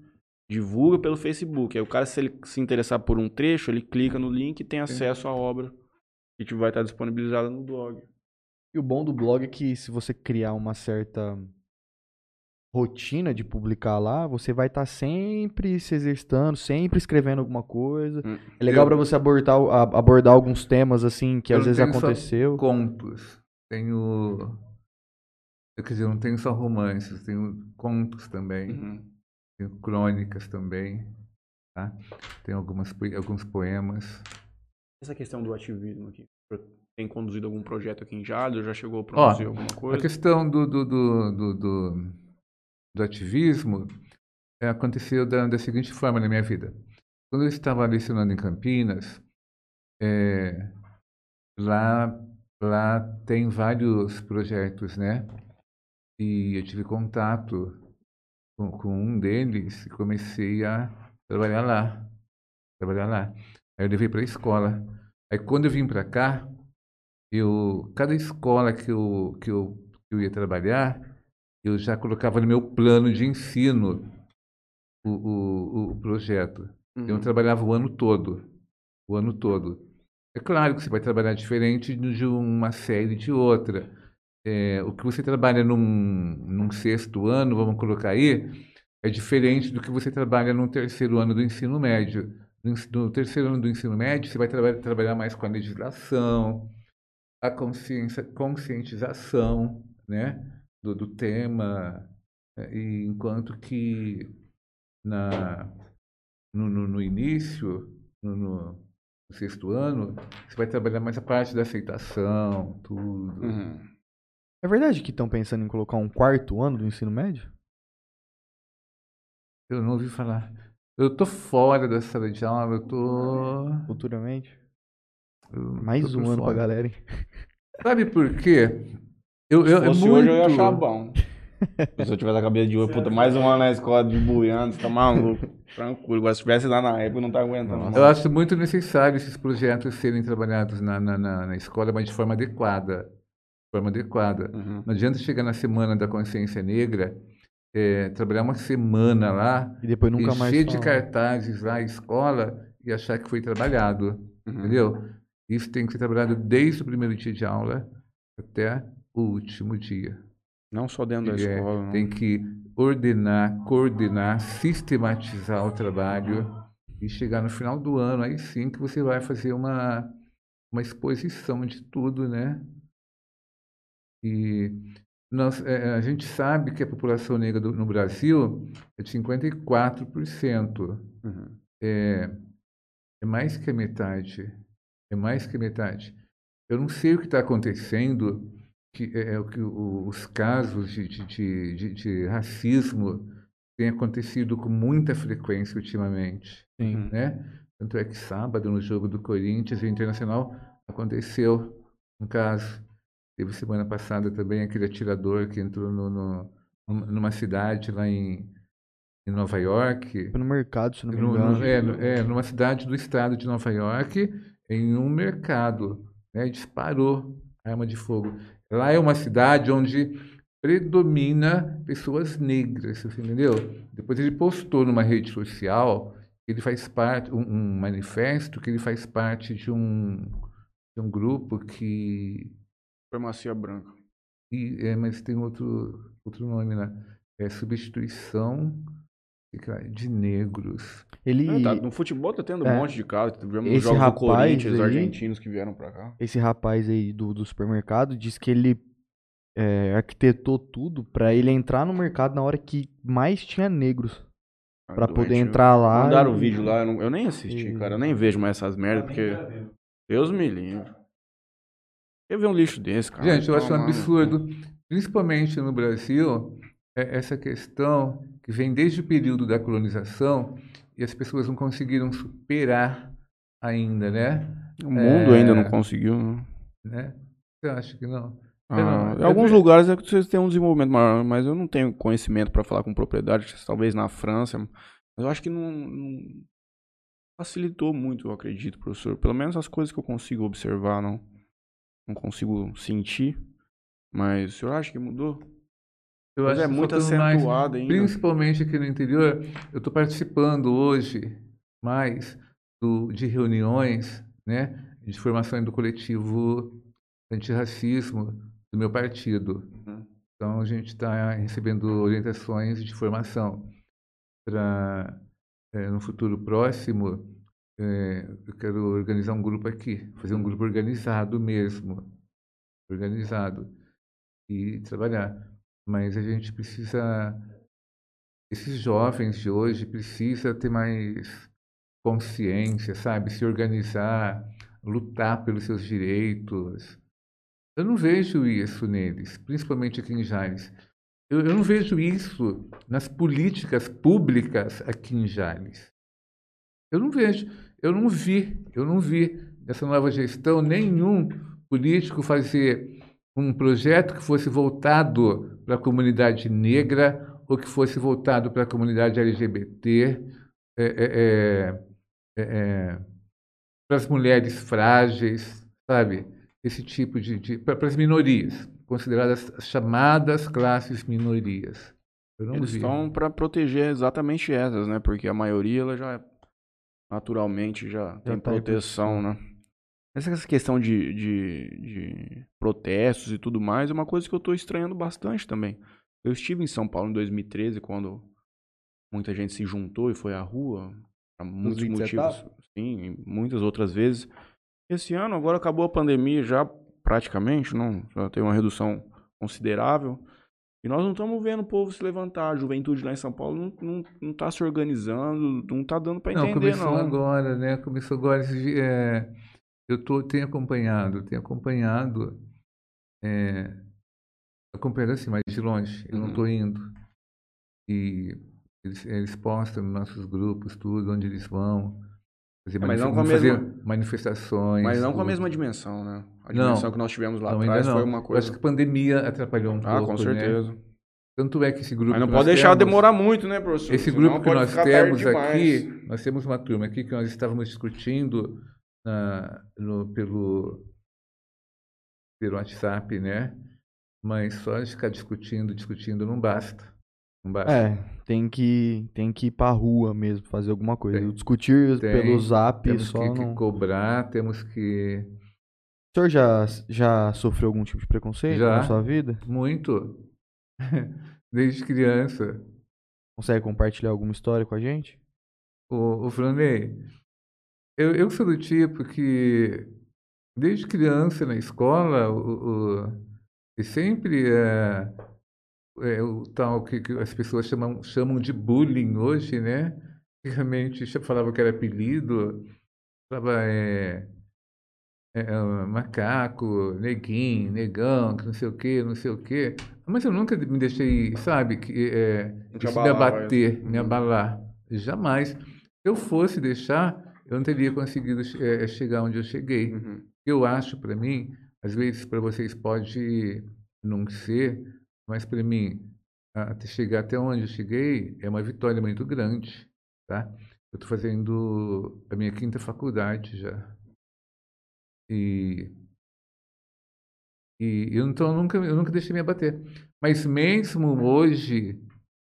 divulga pelo Facebook. Aí o cara, se ele se interessar por um trecho, ele clica no link e tem acesso à obra que te vai estar disponibilizada no blog. E o bom do blog é que se você criar uma certa rotina de publicar lá, você vai estar sempre se exercitando, sempre esquecendo alguma coisa. Hum. É legal Eu- pra você abordar, abordar alguns temas assim que Eu às vezes tenho só aconteceu. Contos. Tenho. eu, Quer dizer, eu não tenho só romances, tenho contos também. Uhum. Tenho crônicas também. Tá? Tenho algumas, alguns poemas. Essa questão do ativismo aqui. Tem conduzido algum projeto aqui em Jales? Já chegou a produzir alguma A coisa? questão do, do, do, do, do- do ativismo é, aconteceu da, da seguinte forma na minha vida. Quando eu estava lecionando em Campinas, é, lá, lá tem vários projetos, né? E eu tive contato com, com um deles e comecei a trabalhar lá. Trabalhar lá. Aí eu levei para a escola. Aí quando eu vim para cá, eu, cada escola que eu, que, eu, que eu ia trabalhar, eu já colocava no meu plano de ensino o, o, o projeto. Uhum. Eu trabalhava o ano todo. O ano todo. É claro que você vai trabalhar diferente de uma série de outra. É, o que você trabalha num, num sexto ano, vamos colocar aí, é diferente do que você trabalha no terceiro ano do ensino médio. no, terceiro ano do ensino médio, você vai traba- trabalhar mais com a legislação, a consciência, conscientização, né, do, do tema, eh, e enquanto que na, no, no, no início, no, no- no sexto ano, você vai trabalhar mais a parte da aceitação, tudo. Uhum. É verdade que estão pensando em colocar um quarto ano do ensino médio? Eu não ouvi falar. Eu tô fora da sala de aula, eu tô. Futuramente? eu Mais tô um ano pra fora. galera, hein? Sabe por quê? Eu, eu, Se é fosse muito... hoje, eu ia achar bom. Se eu tivesse a cabeça de hoje, puta, mais um ano na escola de buiando, você tá maluco. Tranquilo. Agora, se tivesse lá na época, eu não tá aguentando. Eu acho muito necessário esses projetos serem trabalhados na, na, na, na escola, mas de forma adequada. Forma adequada. Uhum. Não adianta chegar na Semana da Consciência Negra, eh, trabalhar uma semana lá, E depois nunca mais encher de cartazes lá a escola e achar que foi trabalhado. Uhum. Entendeu? Isso tem que ser trabalhado desde o primeiro dia de aula até o último dia. Não só dentro da É, escola. não. tem que ordenar, coordenar, sistematizar o trabalho e chegar no final do ano, aí sim que você vai fazer uma, uma exposição de tudo, né? E nós, é, a gente sabe que a população negra do- no Brasil é de 54%. Uhum. É, é mais que a metade. É mais que a metade. Eu não sei o que está acontecendo, que é, é o que os casos de, de, de, de- de racismo têm acontecido com muita frequência ultimamente, Sim. né? Tanto é que sábado, no jogo do Corinthians e Internacional, aconteceu um caso. Teve semana passada também aquele atirador que entrou no, no- numa cidade lá em, em Nova York, Foi no mercado, se não me no- engano. no- é, no- é, numa cidade do estado de Nova York, em um mercado, né, disparou arma de fogo. Lá é uma cidade onde predomina pessoas negras, você entendeu? Depois ele postou numa rede social que ele faz parte, um, um manifesto que ele faz parte de um, de um grupo que Supremacia branca. e, é, mas tem outro, outro nome lá. É substituição de negros. Ele, É, tá, no futebol tá tendo um É. monte de casos. Tivemos Esse os jogos do rapaz Corinthians, aí- argentinos que vieram pra cá. esse rapaz aí do, do supermercado disse que ele é, arquitetou tudo pra ele entrar no mercado na hora que mais tinha negros. Pra Doente, poder entrar lá. Mandaram o e- vídeo lá, eu, não- eu nem assisti, E- cara. Eu nem vejo mais essas merdas, porque. Deus me livre. Eu ver um lixo desse, cara. Gente, eu acho um absurdo, principalmente no Brasil, é essa questão que vem desde o período da colonização e as pessoas não conseguiram superar ainda, né? O mundo É. ainda não conseguiu, né? né? Você acha que não? Ah, em é alguns lugares é que vocês têm um desenvolvimento maior, mas eu não tenho conhecimento pra falar com propriedade, talvez na França. Mas eu acho que não, não facilitou muito, eu acredito, professor. Pelo menos as coisas que eu consigo observar, não, não consigo sentir. Mas o senhor acha que mudou? Eu Mas acho é que muito acentuado ainda. Principalmente aqui no interior, eu estou participando hoje mais do- de reuniões, né, de formação do coletivo antirracismo do meu partido. Uhum. Então a gente está recebendo orientações de formação para no futuro próximo eh, eu quero organizar um grupo aqui, fazer um grupo organizado mesmo, organizado e trabalhar. Mas a gente precisa, esses jovens de hoje precisa ter mais consciência, sabe? Se organizar, lutar pelos seus direitos. Eu não vejo isso neles, principalmente aqui em Jales. Eu, eu não vejo isso nas políticas públicas aqui em Jales. Eu não vejo, eu não vi, eu não vi nessa nova gestão nenhum político fazer um projeto que fosse voltado para a comunidade negra ou que fosse voltado para a comunidade LGBT, é, é, é, para as mulheres frágeis, sabe? Esse tipo de, de para as minorias, consideradas as chamadas classes minorias. Eu não Eles vi. estão para proteger exatamente essas, né? Porque a maioria ela já naturalmente já, tem tá aí proteção, né? Essa questão de, de, de protestos e tudo mais é uma coisa que eu tô estranhando bastante também. Eu estive em São Paulo em 2013 quando muita gente se juntou e foi à rua Pra muitos 27 motivos. Sim, muitas outras vezes. Esse ano, agora acabou a pandemia já praticamente, não, já tem uma redução considerável. E nós não estamos vendo o povo se levantar. A juventude lá em São Paulo não, não, não tá se organizando, não tá dando para Não, entender, começou não. agora, né? Começou agora. esses di- é, eu tô, tenho acompanhado, tenho acompanhado, é, acompanhando assim, mas de longe. Eu não Uhum. estou indo. E eles, eles postam nos nossos grupos tudo, onde eles vão. Fazer, É, mas não com a fazer mesma- manifestações. Mas não com a tudo. mesma dimensão, né? A Não. dimensão que nós tivemos lá atrás foi uma Eu acho coisa. que a pandemia atrapalhou um Ah, pouco, com né? certeza. Tanto é que esse grupo Mas não que pode deixar temos- demorar muito, né, professor? Esse Senão grupo que nós temos demais. aqui, nós temos uma turma aqui que nós estávamos discutindo na- no- pelo, pelo WhatsApp, né? Mas só de ficar discutindo, discutindo não basta. Não basta. É, tem que, tem que ir pra rua mesmo, fazer alguma coisa. Tem. Discutir Tem. pelo zap temos só que, que não... cobrar, temos que. O senhor já, já sofreu algum tipo de preconceito Já. na sua vida? Muito. Desde criança. Consegue compartilhar alguma história com a gente? O, o Franei, eu, eu sou do tipo que, desde criança na escola, o, o, e sempre é, é o tal que, que as pessoas chamam, chamam de bullying hoje, né? Antigamente falava que era apelido, falava é, é, é, macaco, neguinho, negão, que não sei o que, não sei o que. Mas eu nunca me deixei, sabe, que é, te isso me abater, isso. me abalar. Jamais. Se eu fosse deixar, eu não teria conseguido eh, chegar onde eu cheguei. Uhum. Eu acho, para mim, às vezes para vocês pode não ser, mas para mim, até chegar até onde eu cheguei é uma vitória muito grande, tá? Eu estou fazendo a minha quinta faculdade já. E e eu então nunca eu nunca deixei me abater. Mas mesmo hoje,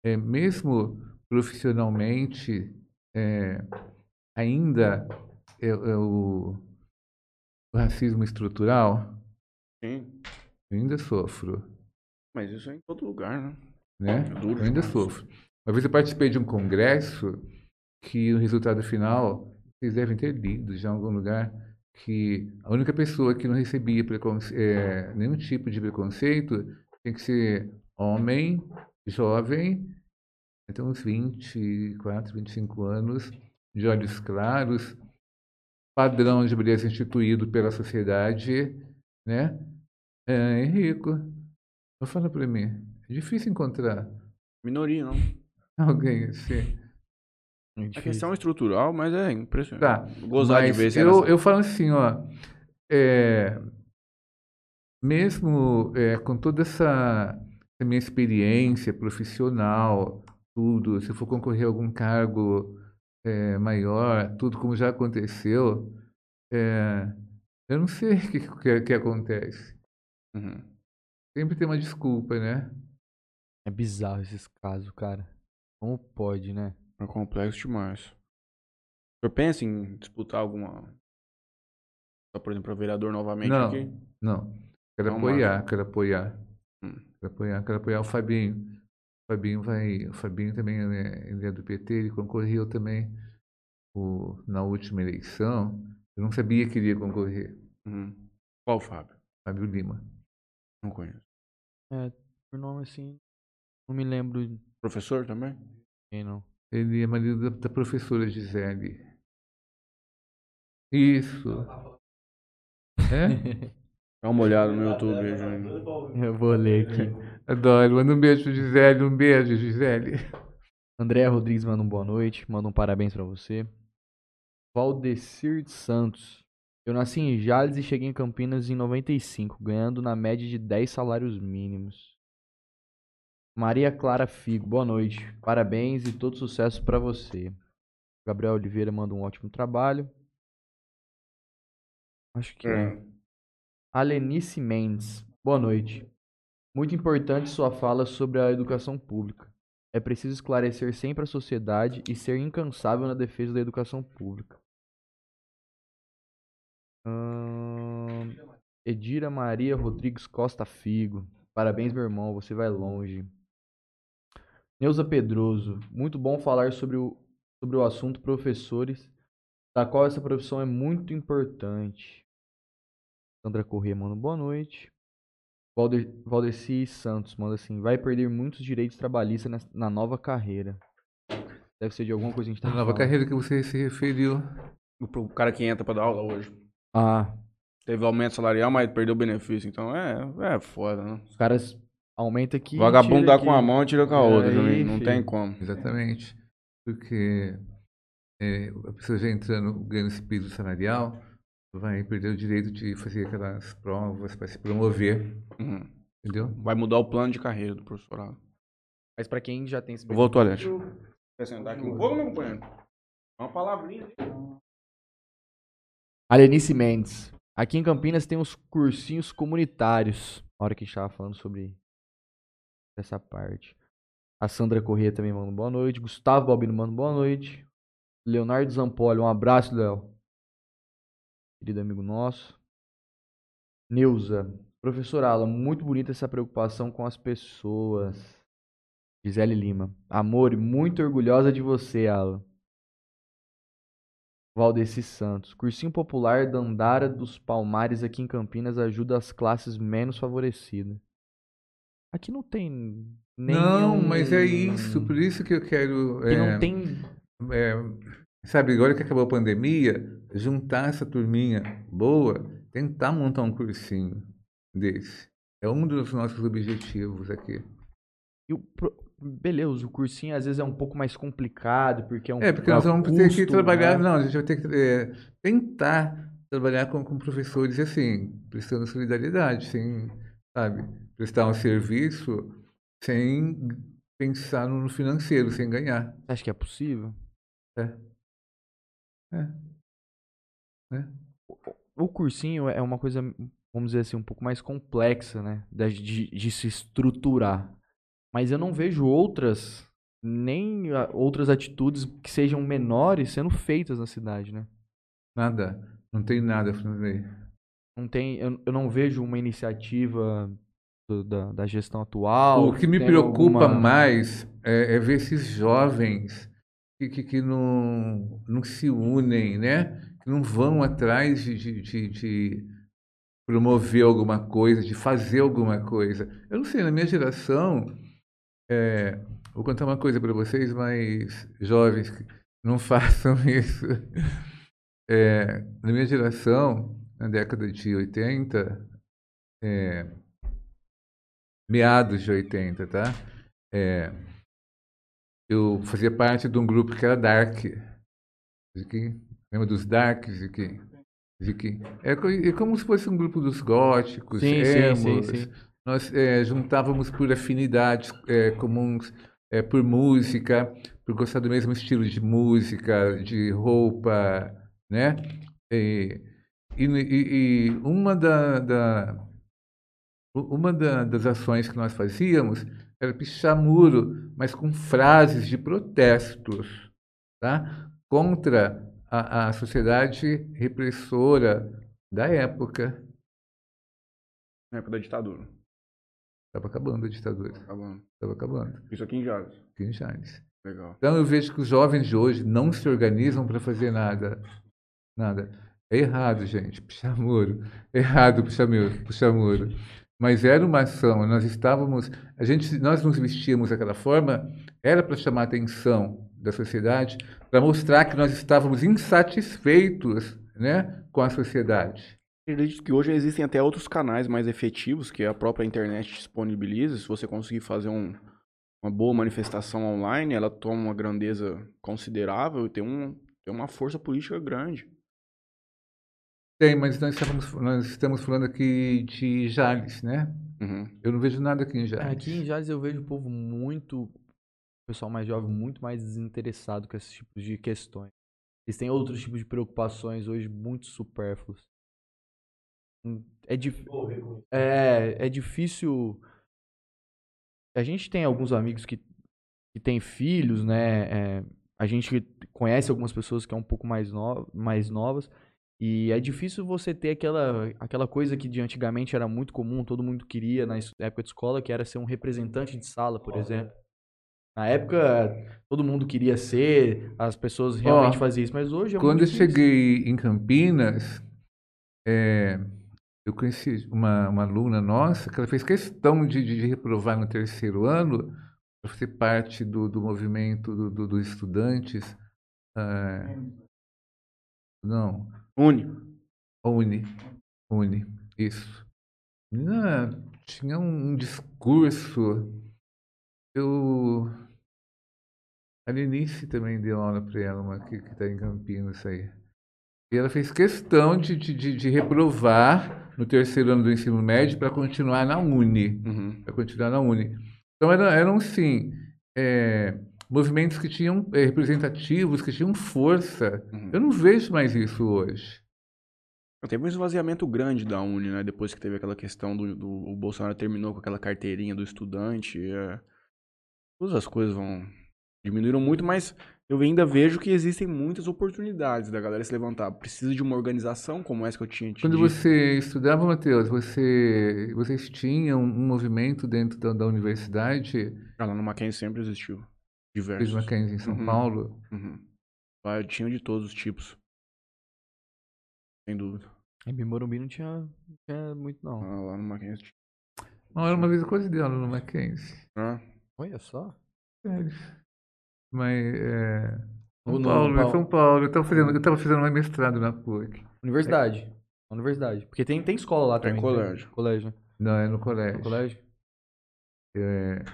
é, mesmo profissionalmente, é, ainda é, é o, o racismo estrutural, Sim. eu ainda sofro, Mas isso é em todo lugar, né? né? É duro Eu ainda demais. sofro. Uma vez eu participei de um congresso que o resultado final, vocês devem ter lido já em algum lugar, que a única pessoa que não recebia preconce- eh, nenhum tipo de preconceito tem que ser homem, jovem, até uns 24, 25 anos, de olhos claros, padrão de beleza instituído pela sociedade, né? É, e rico. Eu falo para mim, é difícil encontrar Minoria, não. alguém assim. A questão é estrutural, mas é impressionante. Tá, Gozar de Mas ver se eu, nessa- eu falo assim, ó, é, mesmo é, com toda essa, essa minha experiência profissional, tudo, se eu for concorrer a algum cargo é, maior, tudo como já aconteceu, é, eu não sei o que, que, que acontece. Uhum. Sempre tem uma desculpa, né? É bizarro esses casos, cara. Como pode, né? É complexo demais. O senhor pensa em disputar alguma. Só, por exemplo, para vereador novamente Não. aqui? Não, quero Não, apoiar, quero apoiar. Hum. Quero apoiar, quero apoiar o Fabinho. O Fabinho vai, o Fabinho também é, ele é do PT, ele concorreu também o, na última eleição. Eu não sabia que ele ia concorrer, Uhum. Qual, Fábio? Fábio Lima. Não conheço. Por nome assim, não me lembro Professor também? quem não. Ele é marido da, da professora Gisele. Isso. É? Dá uma olhada no YouTube, aí, Júnior. Eu vou ler aqui. Adoro. Manda um beijo pro Gisele, um beijo, Gisele. André Rodrigues manda um boa noite, manda um parabéns pra você. Valdecir de Santos. Eu nasci em Jales e cheguei em Campinas em 95, ganhando na média de 10 salários mínimos. Maria Clara Figo, boa noite. Parabéns e todo sucesso pra você. Gabriel Oliveira manda um ótimo trabalho. Acho que é. Alenice Mendes, boa noite. Muito importante sua fala sobre a educação pública. É preciso esclarecer sempre a sociedade e ser incansável na defesa da educação pública. Ahn, Edira Maria Rodrigues Costa Figo. Parabéns, meu irmão, você vai longe. Neuza Pedroso, muito bom falar sobre, o, sobre o assunto professores, da qual essa profissão é muito importante. Sandra Corrêa manda boa noite. Valder, Valdeci Santos manda assim: vai perder muitos direitos trabalhistas na, na nova carreira. Deve ser de alguma coisa que a gente tá A nova falando. carreira que você se referiu. O o cara que entra pra dar aula hoje. Ah, Teve aumento salarial, mas perdeu o benefício. Então é, é foda, né? os caras aumentam aqui. Vagabundo dá aqui. com a mão e tira com a outra Aí, também. Não filho. tem como. Exatamente. Porque é, a pessoa já entrando, ganhando esse piso salarial, vai perder o direito de fazer aquelas provas para se promover. Uhum. Entendeu? Vai mudar o plano de carreira do professorado. Mas pra quem já tem esse Eu vou ao toalete. Quer sentar aqui um pouco, meu companheiro? Uma palavrinha. Alenice Mendes. Aqui em Campinas tem uns cursinhos comunitários. Na hora que a gente tava falando sobre essa parte. A Sandra Corrêa também manda boa noite. Gustavo Balbino manda boa noite. Leonardo Zampoli, um abraço, Léo. Querido amigo nosso. Neuza. Professor Alan, muito bonita essa preocupação com as pessoas. Gisele Lima. Amor, muito orgulhosa de você, Alan. Valdeci Santos. Cursinho popular Dandara dos Palmares aqui em Campinas ajuda as classes menos favorecidas. Aqui não tem nenhum... Não, mas é isso. Por isso que eu quero. Aqui é, não tem... é, sabe, agora que acabou a pandemia, juntar essa turminha boa, tentar montar um cursinho desse. É um dos nossos objetivos aqui. e o Beleza, o cursinho às vezes é um pouco mais complicado, porque é um É, porque nós vamos ter que custo, trabalhar. né? Não, a gente vai ter que é, tentar trabalhar com, com professores assim, prestando solidariedade, sem, sabe, prestar um serviço sem pensar no financeiro, sem ganhar. Acha que é possível? É. É. É. O cursinho é uma coisa, vamos dizer assim, um pouco mais complexa, né? De, de se estruturar. Mas eu não vejo outras, nem outras atitudes que sejam menores sendo feitas na cidade, né? Nada. Não tem nada, Franzei. Não tem, eu, eu não vejo uma iniciativa do- da, da gestão atual. O que me preocupa alguma- mais é, é ver esses jovens que, que, que não, não se unem, né? Que não vão atrás de, de, de- de promover alguma coisa, de fazer alguma coisa. Eu não sei, na minha geração, é, vou contar uma coisa para vocês, mas jovens, não façam isso. É, na minha geração, na década de 80, é, meados de 80, tá? É, eu fazia parte de um grupo que era Dark. Ziki? Lembra dos Darks, Ziki? Ziki? É, é como se fosse um grupo dos góticos, Sim, sim, emos. sim, sim. Nós é, juntávamos por afinidades é, comuns, é, por música, por gostar do mesmo estilo de música, de roupa, né? E, e, e- e uma da, da- uma da- das ações que nós fazíamos era pichar muro, mas com frases de protestos, tá? Contra a, a sociedade repressora da época. Na época da ditadura. Estava acabando a ditadura, Acabando. estava acabando. Isso aqui em Jales. aqui em Jales. Legal. Então eu vejo que os jovens de hoje não se organizam para fazer nada. Nada. É errado, gente. Puxar muro. É errado puxar muro. Puxar muro. Mas era uma ação. Nós estávamos. A gente, nós nos vestíamos daquela forma. Era para chamar a atenção da sociedade, para mostrar que nós estávamos insatisfeitos, né, com a sociedade. Acredito que hoje existem até outros canais mais efetivos que a própria internet disponibiliza. Se você conseguir fazer um- uma boa manifestação online, ela toma uma grandeza considerável e tem, um, tem uma força política grande. Tem, mas nós estamos, nós estamos falando aqui de Jales, né? Uhum. Eu não vejo nada aqui em Jales. Aqui em Jales eu vejo o povo muito, o pessoal mais jovem, muito mais desinteressado com esses tipos de questões. Eles têm outros tipos de preocupações hoje muito supérfluos. É, dif... é, é difícil. A gente tem alguns amigos que, que têm filhos, né? é, a gente conhece algumas pessoas que é um pouco mais, no... mais novas. E é difícil você ter aquela, aquela coisa que de antigamente era muito comum, todo mundo queria na época de escola, que era ser um representante de sala, por exemplo. Na época, todo mundo queria ser, as pessoas realmente faziam isso, mas hoje é Quando eu cheguei em Campinas, é, eu conheci uma, uma aluna nossa que ela fez questão de, de reprovar no terceiro ano para fazer parte do, do movimento do- do- dos estudantes. ah, não, Uni. Uni. Uni, isso. A menina tinha um, um discurso. Eu. A Lenice também deu aula para ela, uma que está em Campinas aí. E ela fez questão de, de, de, de reprovar no terceiro ano do ensino médio para continuar na Uni. Uhum. Para continuar na Uni. Então eram, eram sim, é, movimentos que tinham é, representativos, que tinham força. Uhum. Eu não vejo mais isso hoje. Teve um esvaziamento grande da Uni, né? Depois que teve aquela questão do, do o Bolsonaro terminou com aquela carteirinha do estudante. é. Todas as coisas vão diminuíram muito, mas eu ainda vejo que existem muitas oportunidades da galera se levantar. Precisa de uma organização como essa que eu tinha te Quando dito. você estudava, Matheus, você, vocês tinham um movimento dentro da, da universidade, Ah, lá no Mackenzie sempre existiu. Diversos. Mackenzie, em São Uhum. Paulo. Uhum. Tinha de todos os tipos. Sem dúvida. Em Morumbi não tinha, não tinha muito, não. Ah, lá no Mackenzie tinha. Uma hora, uma vez eu quase dei aula no Mackenzie. Ah, Olha só. Sério. Mas, é... São Paulo, é São Paulo. Eu estava fazendo, eu tava fazendo um mestrado na PUC. Universidade. Universidade. Porque tem, tem escola lá Tem também. colégio. Colégio, né? Não, é no colégio. No colégio. É,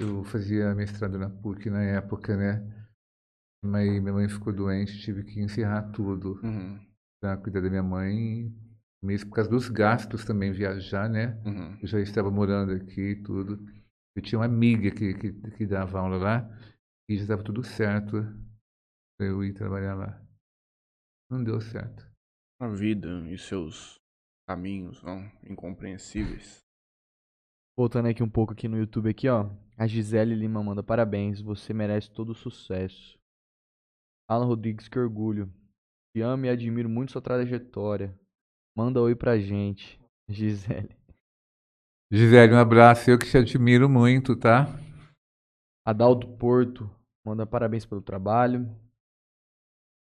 eu fazia mestrado na PUC na época, né? Mas minha mãe ficou doente, tive que encerrar tudo. uhum, para cuidar da minha mãe, mesmo por causa dos gastos também, viajar, né? uhum. Eu já estava morando aqui e tudo. Eu tinha uma amiga que, que, que dava aula lá e já estava tudo certo para eu ir trabalhar lá. Não deu certo. A vida e seus caminhos são incompreensíveis. Voltando aqui um pouco aqui no YouTube aqui, ó. A Gisele Lima manda parabéns, você merece todo o sucesso. Alan Rodrigues, que orgulho. Te amo e admiro muito sua trajetória. Manda oi pra gente. Gisele. Gisele, um abraço. Eu que te admiro muito, tá? Adalto Porto manda parabéns pelo trabalho.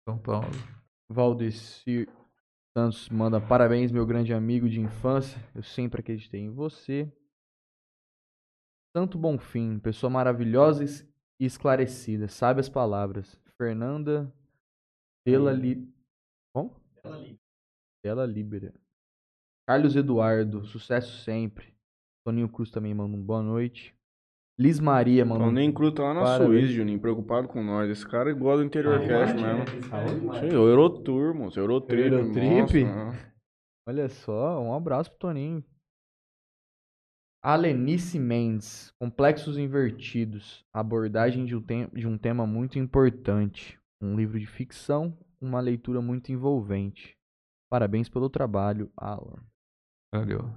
São Paulo. Valdecir Santos manda parabéns, meu grande amigo de infância. Eu sempre acreditei em você. Santo Bonfim, pessoa maravilhosa e esclarecida, sabe as palavras. Fernanda Della Li... Como? Della Libera. Carlos Eduardo, sucesso sempre. Toninho Cruz também manda um boa noite. Liz Maria manda Então um... nem cru tá lá na Parabéns. Suíça, Juninho, preocupado com nós. Esse cara é igual do interior cast mesmo. Aonde? Sim, o Eurotour, moço. Eurotrip. Eurotrip? nossa, Olha só, um abraço pro Toninho. Alenice Mendes, Complexos Invertidos, abordagem de um, de um tema muito importante. Um livro de ficção, uma leitura muito envolvente. Parabéns pelo trabalho, Alan. Valeu.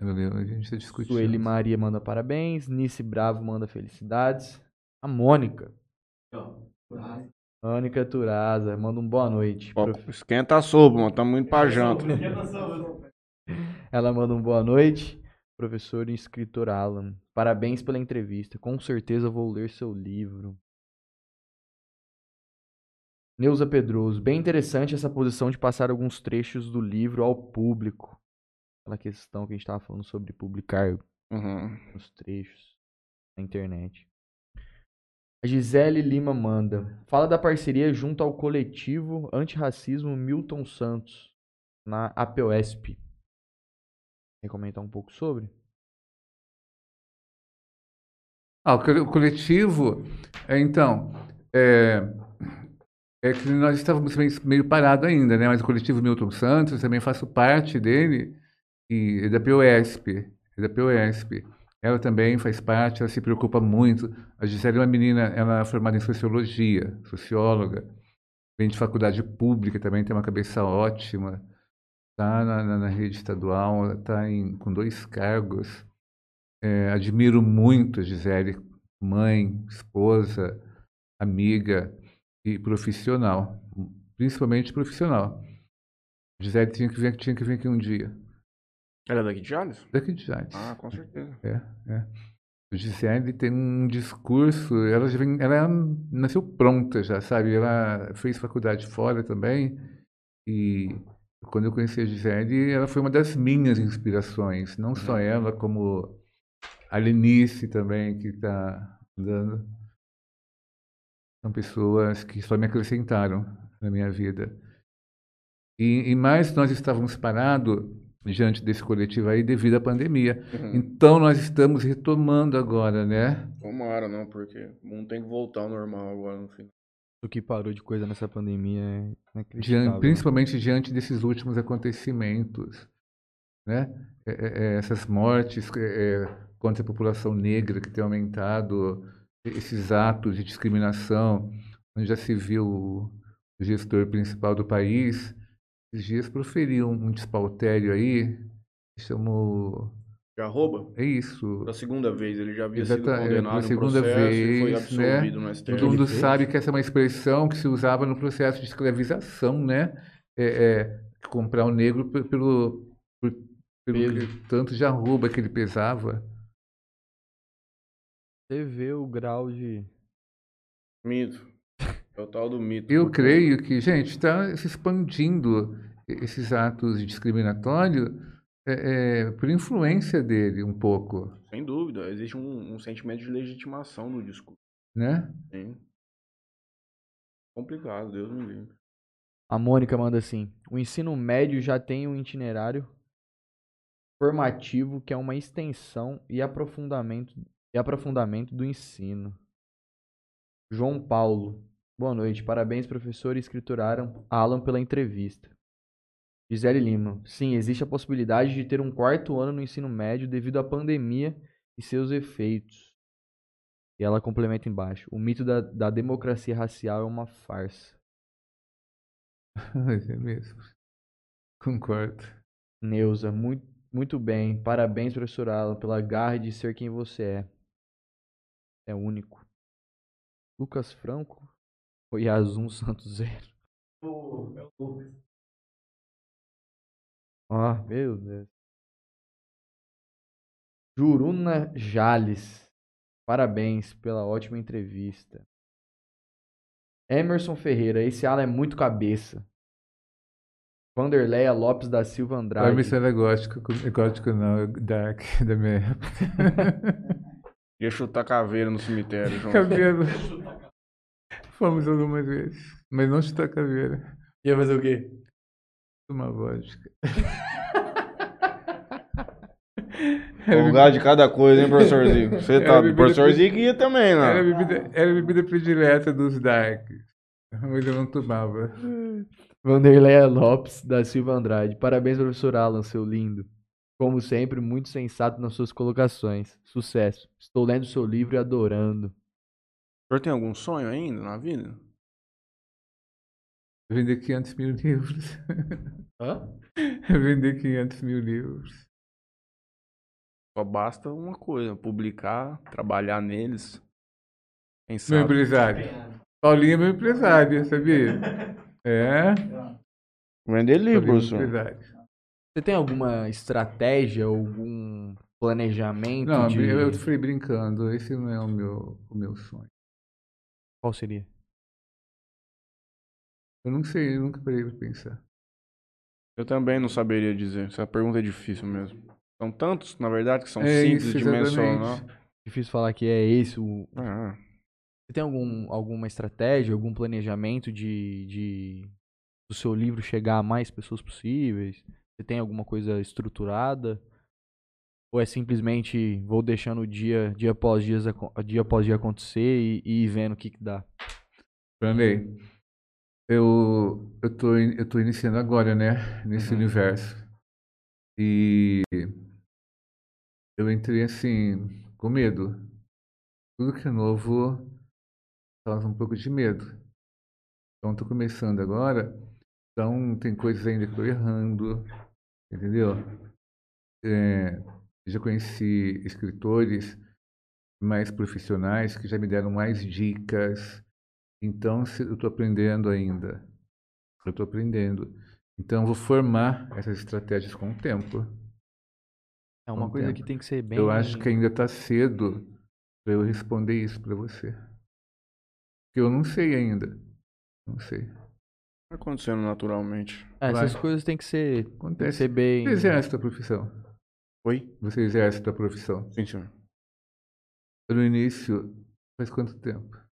Valeu, a gente está discutindo. Sueli Maria manda parabéns. Nice Bravo manda felicidades. A Mônica. Mônica Turaza manda um boa noite. Ó, Prof- esquenta a sopa, mano. Tamo indo pra janta. Ela manda um boa noite. Professor e escritor Alan. Parabéns pela entrevista. Com certeza vou ler seu livro. Neuza Pedroso. Bem interessante essa posição de passar alguns trechos do livro ao público. Aquela questão que a gente estava falando sobre publicar Uhum. os trechos na internet. A Gisele Lima manda. Fala da parceria junto ao coletivo antirracismo Milton Santos na APOSP. Quer comentar um pouco sobre? Ah, o co- o coletivo, é, então, é, é que nós estávamos meio, meio parado ainda, né? Mas o coletivo Milton Santos, também faço parte dele, e é da POSP, é da POSP. Ela também faz parte, ela se preocupa muito. A Gisele é uma menina, ela é formada em sociologia, socióloga, vem de faculdade pública também, tem uma cabeça ótima, está na, na, na rede estadual, está com dois cargos. É, admiro muito a Gisele, mãe, esposa, amiga e profissional, principalmente profissional. Gisele tinha que vir, tinha que vir aqui um dia, Ela é daqui de Jales? daqui de Jales. Ah, com certeza. É, é. Gisele tem um discurso, ela, já vem, ela nasceu pronta já, sabe? Ela fez faculdade fora também e quando eu conheci a Gisele, ela foi uma das minhas inspirações, não só ela, como a Lenice também, que está dando. São pessoas que só me acrescentaram na minha vida. E, e mais nós estávamos parados diante desse coletivo aí devido à pandemia. Uhum. Então nós estamos retomando agora, né? Tomara, não, porque o mundo tem que voltar ao normal agora no fim. O que parou de coisa nessa pandemia é né? principalmente diante desses últimos acontecimentos, né? É, é, é, essas mortes é, é, contra a população negra que tem aumentado, esses atos de discriminação, onde já se viu o gestor principal do país, esses dias proferiu um despautério aí, chamou... Já rouba? É isso, Pela segunda vez, ele já havia Exata- sido é, condenado pela no segunda processo e foi vez, né? absolvido no STF. Todo mundo sabe que essa é uma expressão que se usava no processo de escravização, né? É, é, comprar o negro pe- pelo, pelo que- tanto de arroba que ele pesava. Você vê o grau de. Mito. É o tal do mito. Eu creio que, gente, está se expandindo esses atos discriminatórios é, é, por influência dele um pouco, Sem dúvida. Existe um, um sentimento de legitimação no discurso. né? Sim. Complicado, Deus me livre. A Mônica manda assim: o ensino médio já tem um itinerário formativo que é uma extensão e aprofundamento, e aprofundamento do ensino. João Paulo, boa noite. Parabéns, professor e escritor Alan, Alan pela entrevista. Gisele Lima, sim, existe a possibilidade de ter um quarto ano no ensino médio devido à pandemia e seus efeitos. E ela complementa embaixo: o mito da, da democracia racial é uma farsa. É mesmo. Concordo. Neuza, muito, muito bem. Parabéns, professor Alan, pela garra de ser quem você é. É único. Lucas Franco ou Yazun Santos Zero? Ó, meu Deus. Juruna Jales. Parabéns pela ótima entrevista. Emerson Ferreira, esse Alan é muito cabeça. Vanderleia Lopes da Silva Andrade. Vai me ser gótico, gótico não, é dark da minha época. Ia chutar caveira no cemitério, João. Cabelo. Fomos algumas vezes, mas não chutar caveira. Ia fazer o quê? Uma vodka. Um lugar de cada coisa, hein, professor Zico? Você Era tá. O bebida professor pre- Zico ia também, Era a né? bebida, era a bebida predileta dos darks, mas eu não tomava. Vanderleia Lopes da Silva Andrade. Parabéns, professor Alan, seu lindo. Como sempre, muito sensato nas suas colocações. Sucesso. Estou lendo seu livro e adorando. O senhor tem algum sonho ainda na vida? Vender 500 mil livros. Hã? Vender 500 mil livros. Só basta uma coisa, publicar, trabalhar neles. Quem Meu sabe? empresário. Paulinho é meu empresário, sabia? É. Vender é meu empresário. Você tem alguma estratégia, algum planejamento Não, de... eu eu falei brincando, esse não é o meu, o meu sonho. Qual seria? Eu não sei, eu nunca parei pra pensar. Eu também não saberia dizer. Essa pergunta é difícil mesmo. São tantos, na verdade, que são É simples isso, de mencionar. Difícil falar que é esse o... Ah, Você tem algum, alguma estratégia, algum planejamento de, de do seu livro chegar a mais pessoas possíveis? Você tem alguma coisa estruturada? Ou é simplesmente vou deixando dia, dia após dia, dia após dia acontecer e, e ir vendo o que, que dá? Franley, eu, eu, tô, eu tô iniciando agora, né? Nesse Uhum. universo. E eu entrei assim, com medo. Tudo que é novo causa um pouco de medo. Então, tô começando agora. Então, tem coisas ainda que tô errando. Entendeu? É, já conheci escritores mais profissionais que já me deram mais dicas. Então, se- eu estou aprendendo ainda. Eu estou aprendendo. Então, eu vou formar essas estratégias com o tempo. É uma Com coisa tempo. que tem que ser bem. Eu acho que ainda está cedo para eu responder isso para você. Porque eu não sei ainda. Não sei. Tá acontecendo naturalmente. É, essas Vai. coisas tem que ser, tem que Acontece. ser bem. Você exerce a profissão. Oi? Você exerce a profissão. Sim, senhor. No início, faz quanto tempo?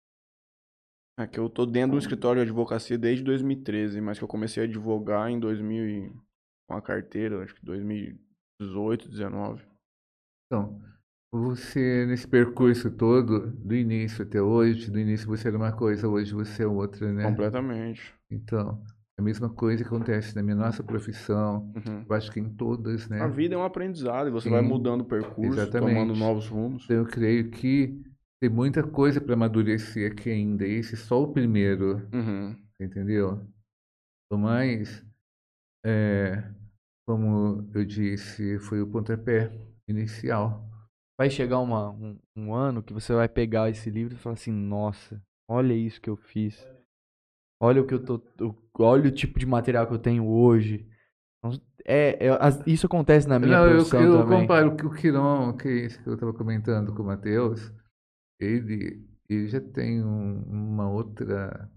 É que eu tô dentro do escritório de advocacia desde 2013, mas que eu comecei a advogar em 2000 e- com a carteira, acho que 2018, 19. Então, você, nesse percurso todo, do início até hoje, do início você era uma coisa, hoje você é outra, né? Completamente. Então, a mesma coisa que acontece na minha nossa profissão, Uhum. eu acho que em todas, né? A vida é um aprendizado e você Sim, vai mudando o percurso, exatamente. tomando novos rumos. Então, eu creio que tem muita coisa para amadurecer aqui ainda. Esse é só o primeiro, Uhum. entendeu? O mais, é, como eu disse, foi o pontapé inicial. Vai chegar uma, um, um ano que você vai pegar esse livro e falar assim, nossa, olha isso que eu fiz. Olha o que eu tô. Olha o tipo de material que eu tenho hoje. Então, É, é, isso acontece na minha Não, eu, eu também. comparo que o Quiron, que é esse que eu estava comentando com o Matheus, ele, ele já tem um- uma outra,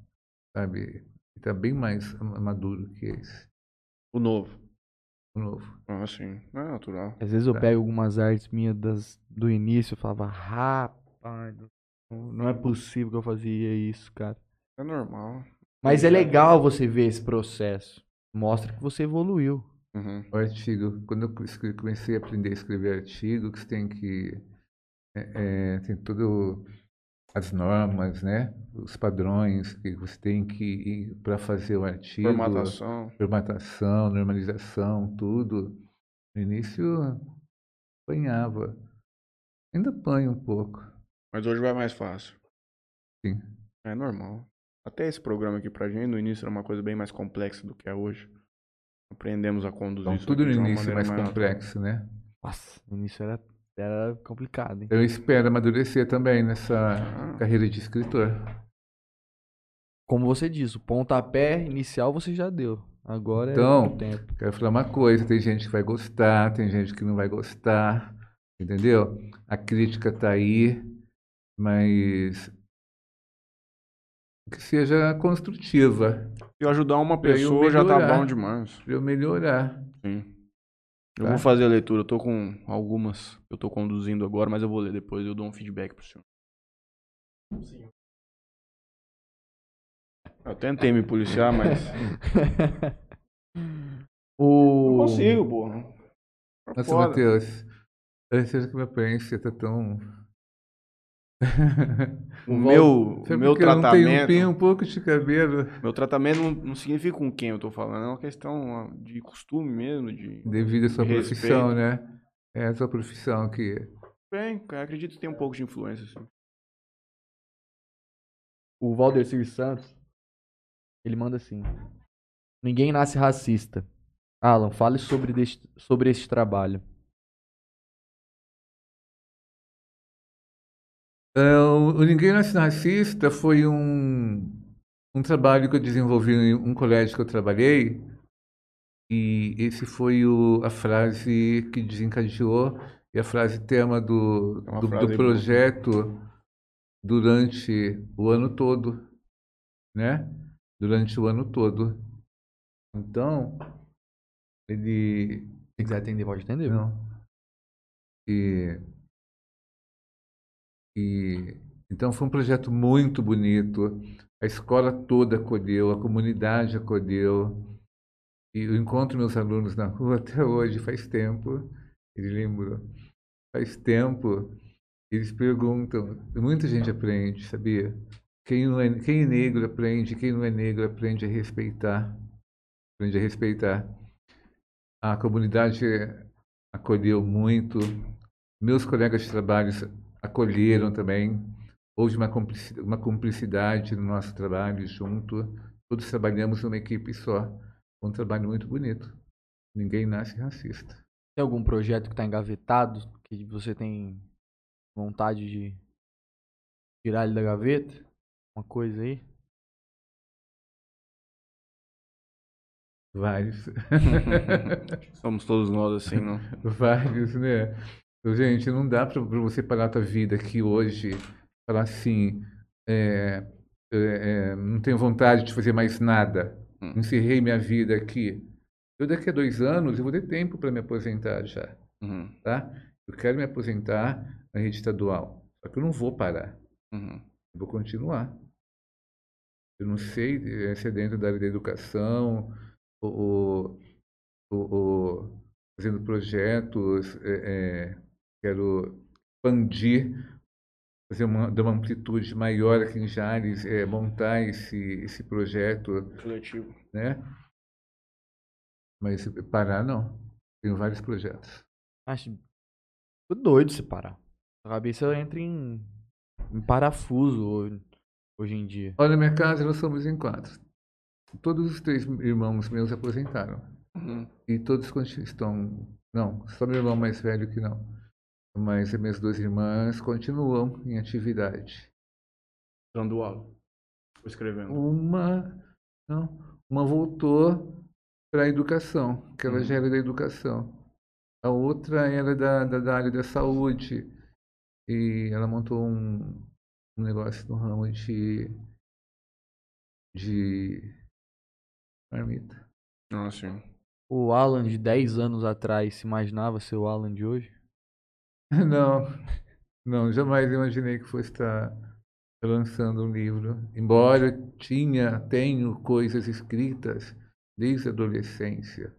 sabe, ele está bem mais maduro que esse, O novo. o novo. Ah, sim. É natural. Às vezes eu Tá. pego algumas artes minhas das, do início e falava, rapaz, não- é possível que eu fazia isso, cara. É normal. Mas é legal você ver esse processo. Mostra que você evoluiu. Uhum. O artigo, quando eu comecei a aprender a escrever artigo, que você tem que, é, é, tem tudo as normas, né, os padrões que você tem que ir para fazer o artigo. Formatação. formatação, normalização, tudo. No início apanhava. Ainda apanho um pouco. Mas hoje vai mais fácil. Sim. É normal. Até esse programa aqui pra gente, no início era uma coisa bem mais complexa do que é hoje. Aprendemos a conduzir Então isso tudo no início é maneira mais complexo, né? Nossa, no início era, era complicado, hein? Eu espero amadurecer também nessa carreira de escritor. Como você disse, o pontapé inicial você já deu. Agora Então, é o tempo. Quero falar uma coisa, tem gente que vai gostar, tem gente que não vai gostar, entendeu? A crítica tá aí, mas que seja construtiva, Se eu ajudar uma Pra eu pessoa, já tá bom demais. para eu melhorar. Sim. Eu Tá. vou fazer a leitura. Eu tô com algumas que eu tô conduzindo agora, mas eu vou ler depois. Eu dou um feedback pro senhor. Eu tentei me policiar, mas. o... Não consigo, porra. Tá Nossa. Matheus, eu que minha aparência tá tão. O meu, o Sabe meu porque eu não tenho um tratamento. pouco de cabelo Meu tratamento não, não significa com quem eu tô falando, é uma questão de costume mesmo, de. devido à sua Respeito. profissão, né? É a sua profissão que. Bem, eu acredito que tem um pouco de influência, assim. O Valdecir Santos, ele manda assim. Ninguém nasce racista. Alan, fale sobre, deste, sobre este trabalho. É, o Ninguém Nasce Racista foi um, um trabalho que eu desenvolvi em um colégio que eu trabalhei. E esse foi o, a frase que desencadeou e a frase tema do, É do, frase do boa. projeto durante o ano todo, né? Durante o ano todo. Então, ele Se quiser atender, pode atender. não. E, e então foi um projeto muito bonito. A escola toda acolheu, a comunidade acolheu. E eu encontro meus alunos na rua até hoje, faz tempo. Ele lembrou. Faz tempo. Eles perguntam. Muita gente aprende, sabia? Quem, não é, quem é negro aprende, quem não é negro aprende a respeitar. Aprende a respeitar. A comunidade acolheu muito. Meus colegas de trabalho acolheram também. Houve uma cumplici- uma cumplicidade no nosso trabalho junto. Todos trabalhamos numa equipe só. Um trabalho muito bonito. Ninguém nasce racista. Tem algum projeto que tá engavetado que você tem vontade de tirar ele da gaveta? Uma coisa aí? Vários. Somos todos nós assim, não? Vários, né? Gente, não dá para você parar a tua vida aqui hoje, falar assim, é, é, é, não tenho vontade de fazer mais nada, Hum. encerrei minha vida aqui. Eu daqui a dois anos eu vou ter tempo para me aposentar já, Uhum, tá? Eu quero me aposentar na rede estadual, só que eu não vou parar, uhum. eu vou continuar. Eu não sei eh, se é dentro da área da educação, ou, ou, ou fazendo projetos, eh, quero expandir, fazer uma, dar uma amplitude maior aqui em Jales, eh, montar esse, esse projeto, Coletivo. né? Mas parar não. Tenho vários projetos. Acho tô doido se parar. A cabeça entra em, em parafuso hoje, hoje em dia. Olha, na minha casa nós somos em quatro. Todos os três irmãos meus aposentaram. Uhum. E todos estão. Não, só meu irmão mais velho que não. Mas as minhas duas irmãs continuam em atividade. Dando aula. Escrevendo. Uma. Não, uma voltou para a educação, que ela Uhum. já era da educação. A outra era da, da, da área da saúde. E ela montou um, um negócio no ramo de. de. marmita. Ah, sim. O Alan de 10 anos atrás se imaginava ser o Alan de hoje? Não, não, jamais imaginei que fosse estar lançando um livro. Embora eu tinha, tenho coisas escritas desde a adolescência.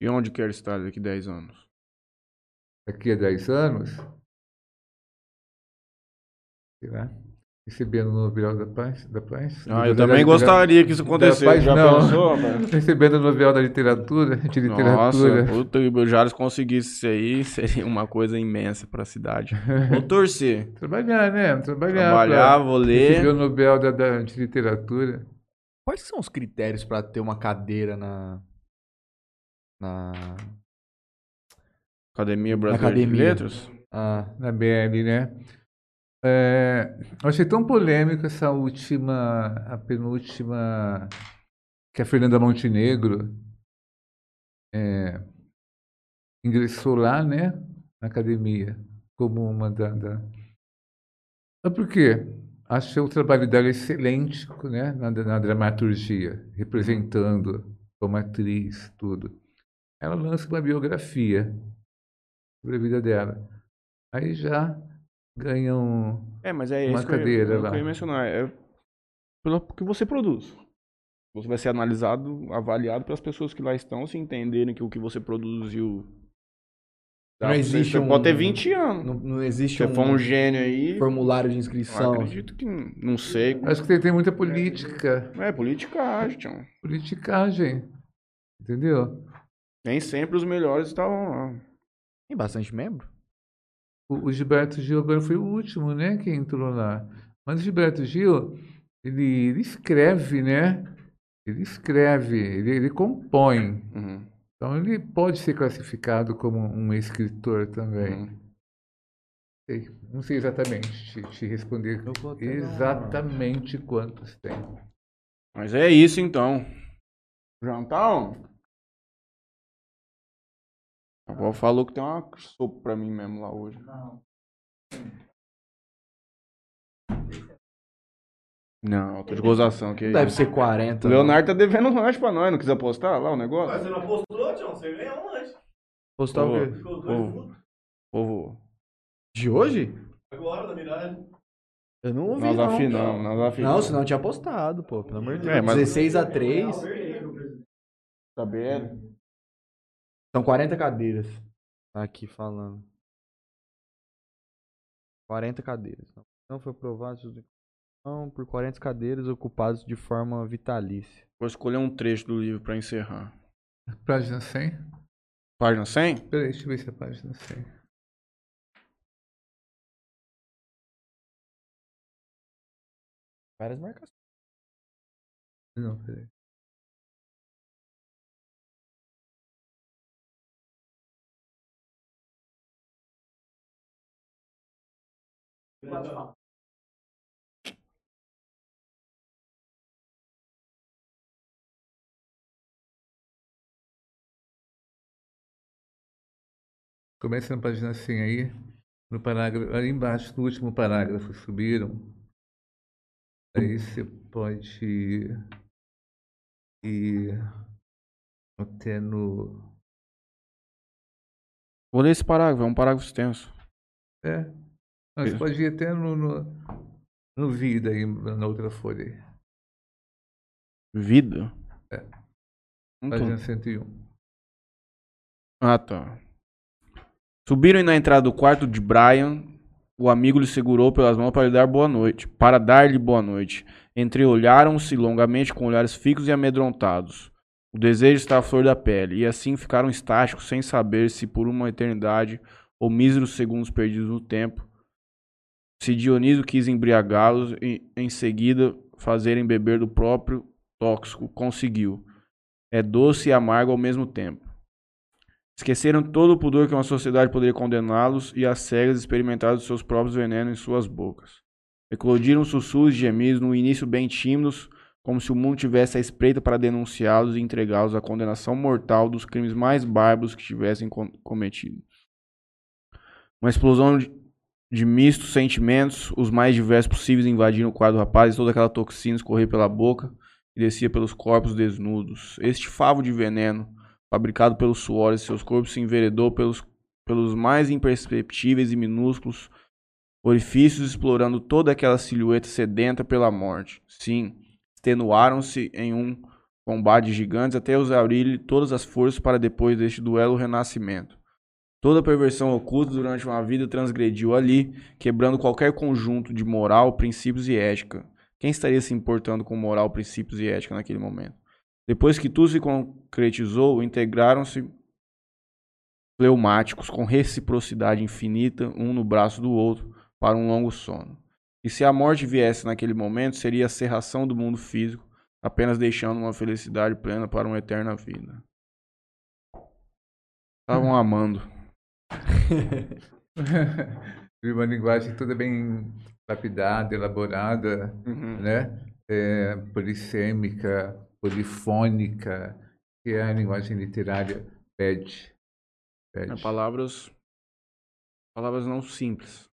E onde quer estar daqui 10 anos? Daqui a 10 anos, será? Recebendo o Nobel da Paz? Da Paz? Ah, eu Da- da também gostaria que isso acontecesse. paz, Já não. pensou, rapaz? Recebendo o Nobel da Literatura, de Nossa, Literatura. puta, e o Jales conseguisse isso aí, seria uma coisa imensa pra cidade. Vou torcer. Trabalhar, né? Trabalhar. Trabalhar, pra vou Receber ler. o Nobel da, da- de Literatura. Quais são os critérios pra ter uma cadeira na. Na. Academia Brasileira Academia. de Letras? Ah, na BL, né? É, eu achei tão polêmico essa última, a penúltima, que a Fernanda Montenegro é, ingressou lá, né, na academia, como uma da... da... Mas por quê? Achei o trabalho dela excelente, né, na, na dramaturgia, representando como atriz, tudo. Ela lança uma biografia sobre a vida dela. Aí já ganham. É, mas é Uma isso que eu, cadeira eu, lá. que eu ia mencionar. É pelo que você produz. Você vai ser analisado, avaliado pelas pessoas que lá estão, se entenderem que o que você produziu. Não existe você, um- pode ter 20 anos. não, não existe Se você for um gênio aí, formulário de eu inscrição. acredito que não sei. Acho que tem, tem muita política. É politicagem, tchau. Politicagem. Entendeu? Nem sempre os melhores estavam lá. Tem bastante membro? O, o Gilberto Gil agora foi o último, né, que entrou lá. Mas o Gilberto Gil, ele, ele escreve, né? Ele escreve, ele, ele compõe. Uhum, Então ele pode ser classificado como um escritor também. uhum. Sei, Não sei exatamente te, te responder exatamente quantos tem. Mas é isso então. Jantão? A avó falou que tem uma sopa pra mim mesmo lá hoje. Não, tô de gozação aqui. Deve ser 40. O não. Leonardo tá devendo um lanche pra nós, não quis apostar lá o negócio? Mas você não apostou, Tião? Você ganhou um lanche. Postar o quê? Minutos. Povo, De hoje? Agora, na miragem. Eu não ouvi. nós não. afinamos, nós afinamos. Não, senão eu tinha apostado, pô. Pelo amor de Deus. É, mas- 16 a 3. Tá vendo? São 40 cadeiras. Tá aqui falando. 40 cadeiras. Não foi aprovado não, por 40 cadeiras ocupadas de forma vitalícia. Vou escolher um trecho do livro pra encerrar. Página 100? Página 100? Peraí, deixa eu ver se é página 100. Várias marcações. Não, peraí. Então Começa. Comece na página 100 aí, no parágrafo, ali embaixo, no último parágrafo, subiram. Aí você pode ir, ir até no. Vou ler esse parágrafo, é um parágrafo extenso. É, isso. pode ir até no, no, no vida aí, na outra folha aí. Vida? É. Página 101. Ah, tá. Subiram na entrada do quarto de Brian. O amigo lhe segurou pelas mãos para lhe dar boa noite. Para dar-lhe boa noite. Entreolharam-se longamente com olhares fixos e amedrontados. O desejo estava à flor da pele, e assim ficaram estáticos, sem saber se por uma eternidade ou míseros segundos perdidos no tempo. Se Dioniso quis embriagá-los e, em seguida, fazerem beber do próprio tóxico, conseguiu. É doce e amargo ao mesmo tempo. Esqueceram todo o pudor que uma sociedade poderia condená-los e às cegas experimentaram seus próprios venenos em suas bocas. Eclodiram sussurros e gemidos, no início bem tímidos, como se o mundo tivesse à espreita para denunciá-los e entregá-los à condenação mortal dos crimes mais bárbaros que tivessem com- cometido. Uma explosão de, mistos sentimentos, os mais diversos possíveis, invadiram o quadro do rapaz e toda aquela toxina escorria pela boca e descia pelos corpos desnudos. Este favo de veneno, fabricado pelos suores de seus corpos, se enveredou pelos, pelos mais imperceptíveis e minúsculos orifícios, explorando toda aquela silhueta sedenta pela morte. Sim, extenuaram-se em um combate gigantes até exaurir todas as forças para depois deste duelo o renascimento. Toda perversão oculta durante uma vida transgrediu ali, quebrando qualquer conjunto de moral, princípios e ética. Quem estaria se importando com moral, princípios e ética naquele momento? Depois que tudo se concretizou, integraram-se pneumáticos com reciprocidade infinita, um no braço do outro, para um longo sono. E se a morte viesse naquele momento, seria a serração do mundo físico, apenas deixando uma felicidade plena para uma eterna vida. Estavam amando. Uma linguagem toda bem lapidada, elaborada, né? É, polissêmica, polifônica, que é a linguagem literária pede. pede. É, palavras palavras não simples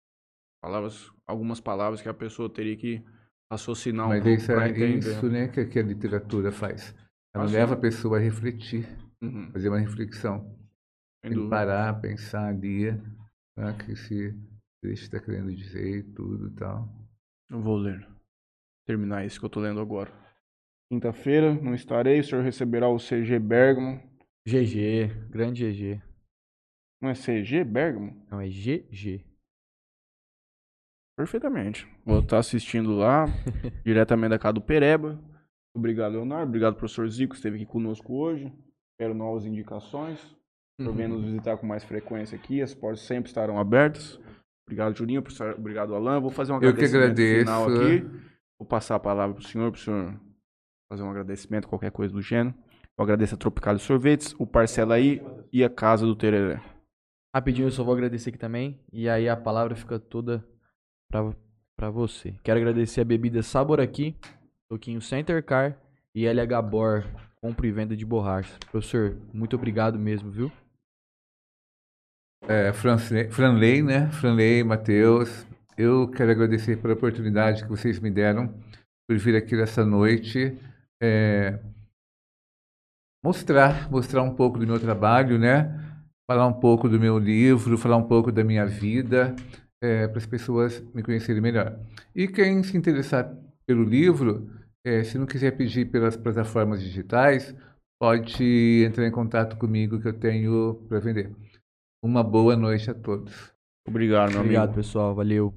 palavras algumas palavras que a pessoa teria que raciocinar um Mas pouco isso para é entender isso né, que, que a literatura faz. Ela Ah, leva a pessoa a refletir, Uhum, fazer uma reflexão. Sem Tem que dúvida. parar, pensar ali, né, o que esse texto está querendo dizer e tudo e tal. eu vou ler terminar esse que eu tô lendo agora quinta-feira não estarei o senhor receberá o CG Bergamo GG, grande GG. não é CG Bergamo Não, é GG. perfeitamente vou estar assistindo lá diretamente da casa do Pereba obrigado Leonardo obrigado professor Zico que esteve aqui conosco hoje espero novas indicações Por vir nos visitar com mais frequência aqui, as portas sempre estarão abertas. Obrigado, professor- Obrigado, Alan. Vou fazer um agradecimento final aqui. Vou passar a palavra para o senhor, para o senhor fazer um agradecimento, qualquer coisa do gênero. Eu agradeço a Tropical Sorvetes, o Parcela aí e a Casa do Tereré. Rapidinho, eu só vou agradecer aqui também. E aí a palavra fica toda pra você. Quero agradecer a bebida Sabor aqui, Toquinho Center Car e LH Bor, compra e venda de borrachas. Professor, muito obrigado mesmo, viu? É, Franle- Franley, né? Franley, Matheus, eu quero agradecer pela oportunidade que vocês me deram por vir aqui nessa noite é, mostrar, mostrar um pouco do meu trabalho, né? Falar um pouco do meu livro, falar um pouco da minha vida, para as pessoas me conhecerem melhor. E quem se interessar pelo livro, é, se não quiser pedir pelas plataformas digitais, pode entrar em contato comigo que eu tenho para vender. Uma boa noite a todos. Obrigado, meu Obrigado, amigo. pessoal. Valeu.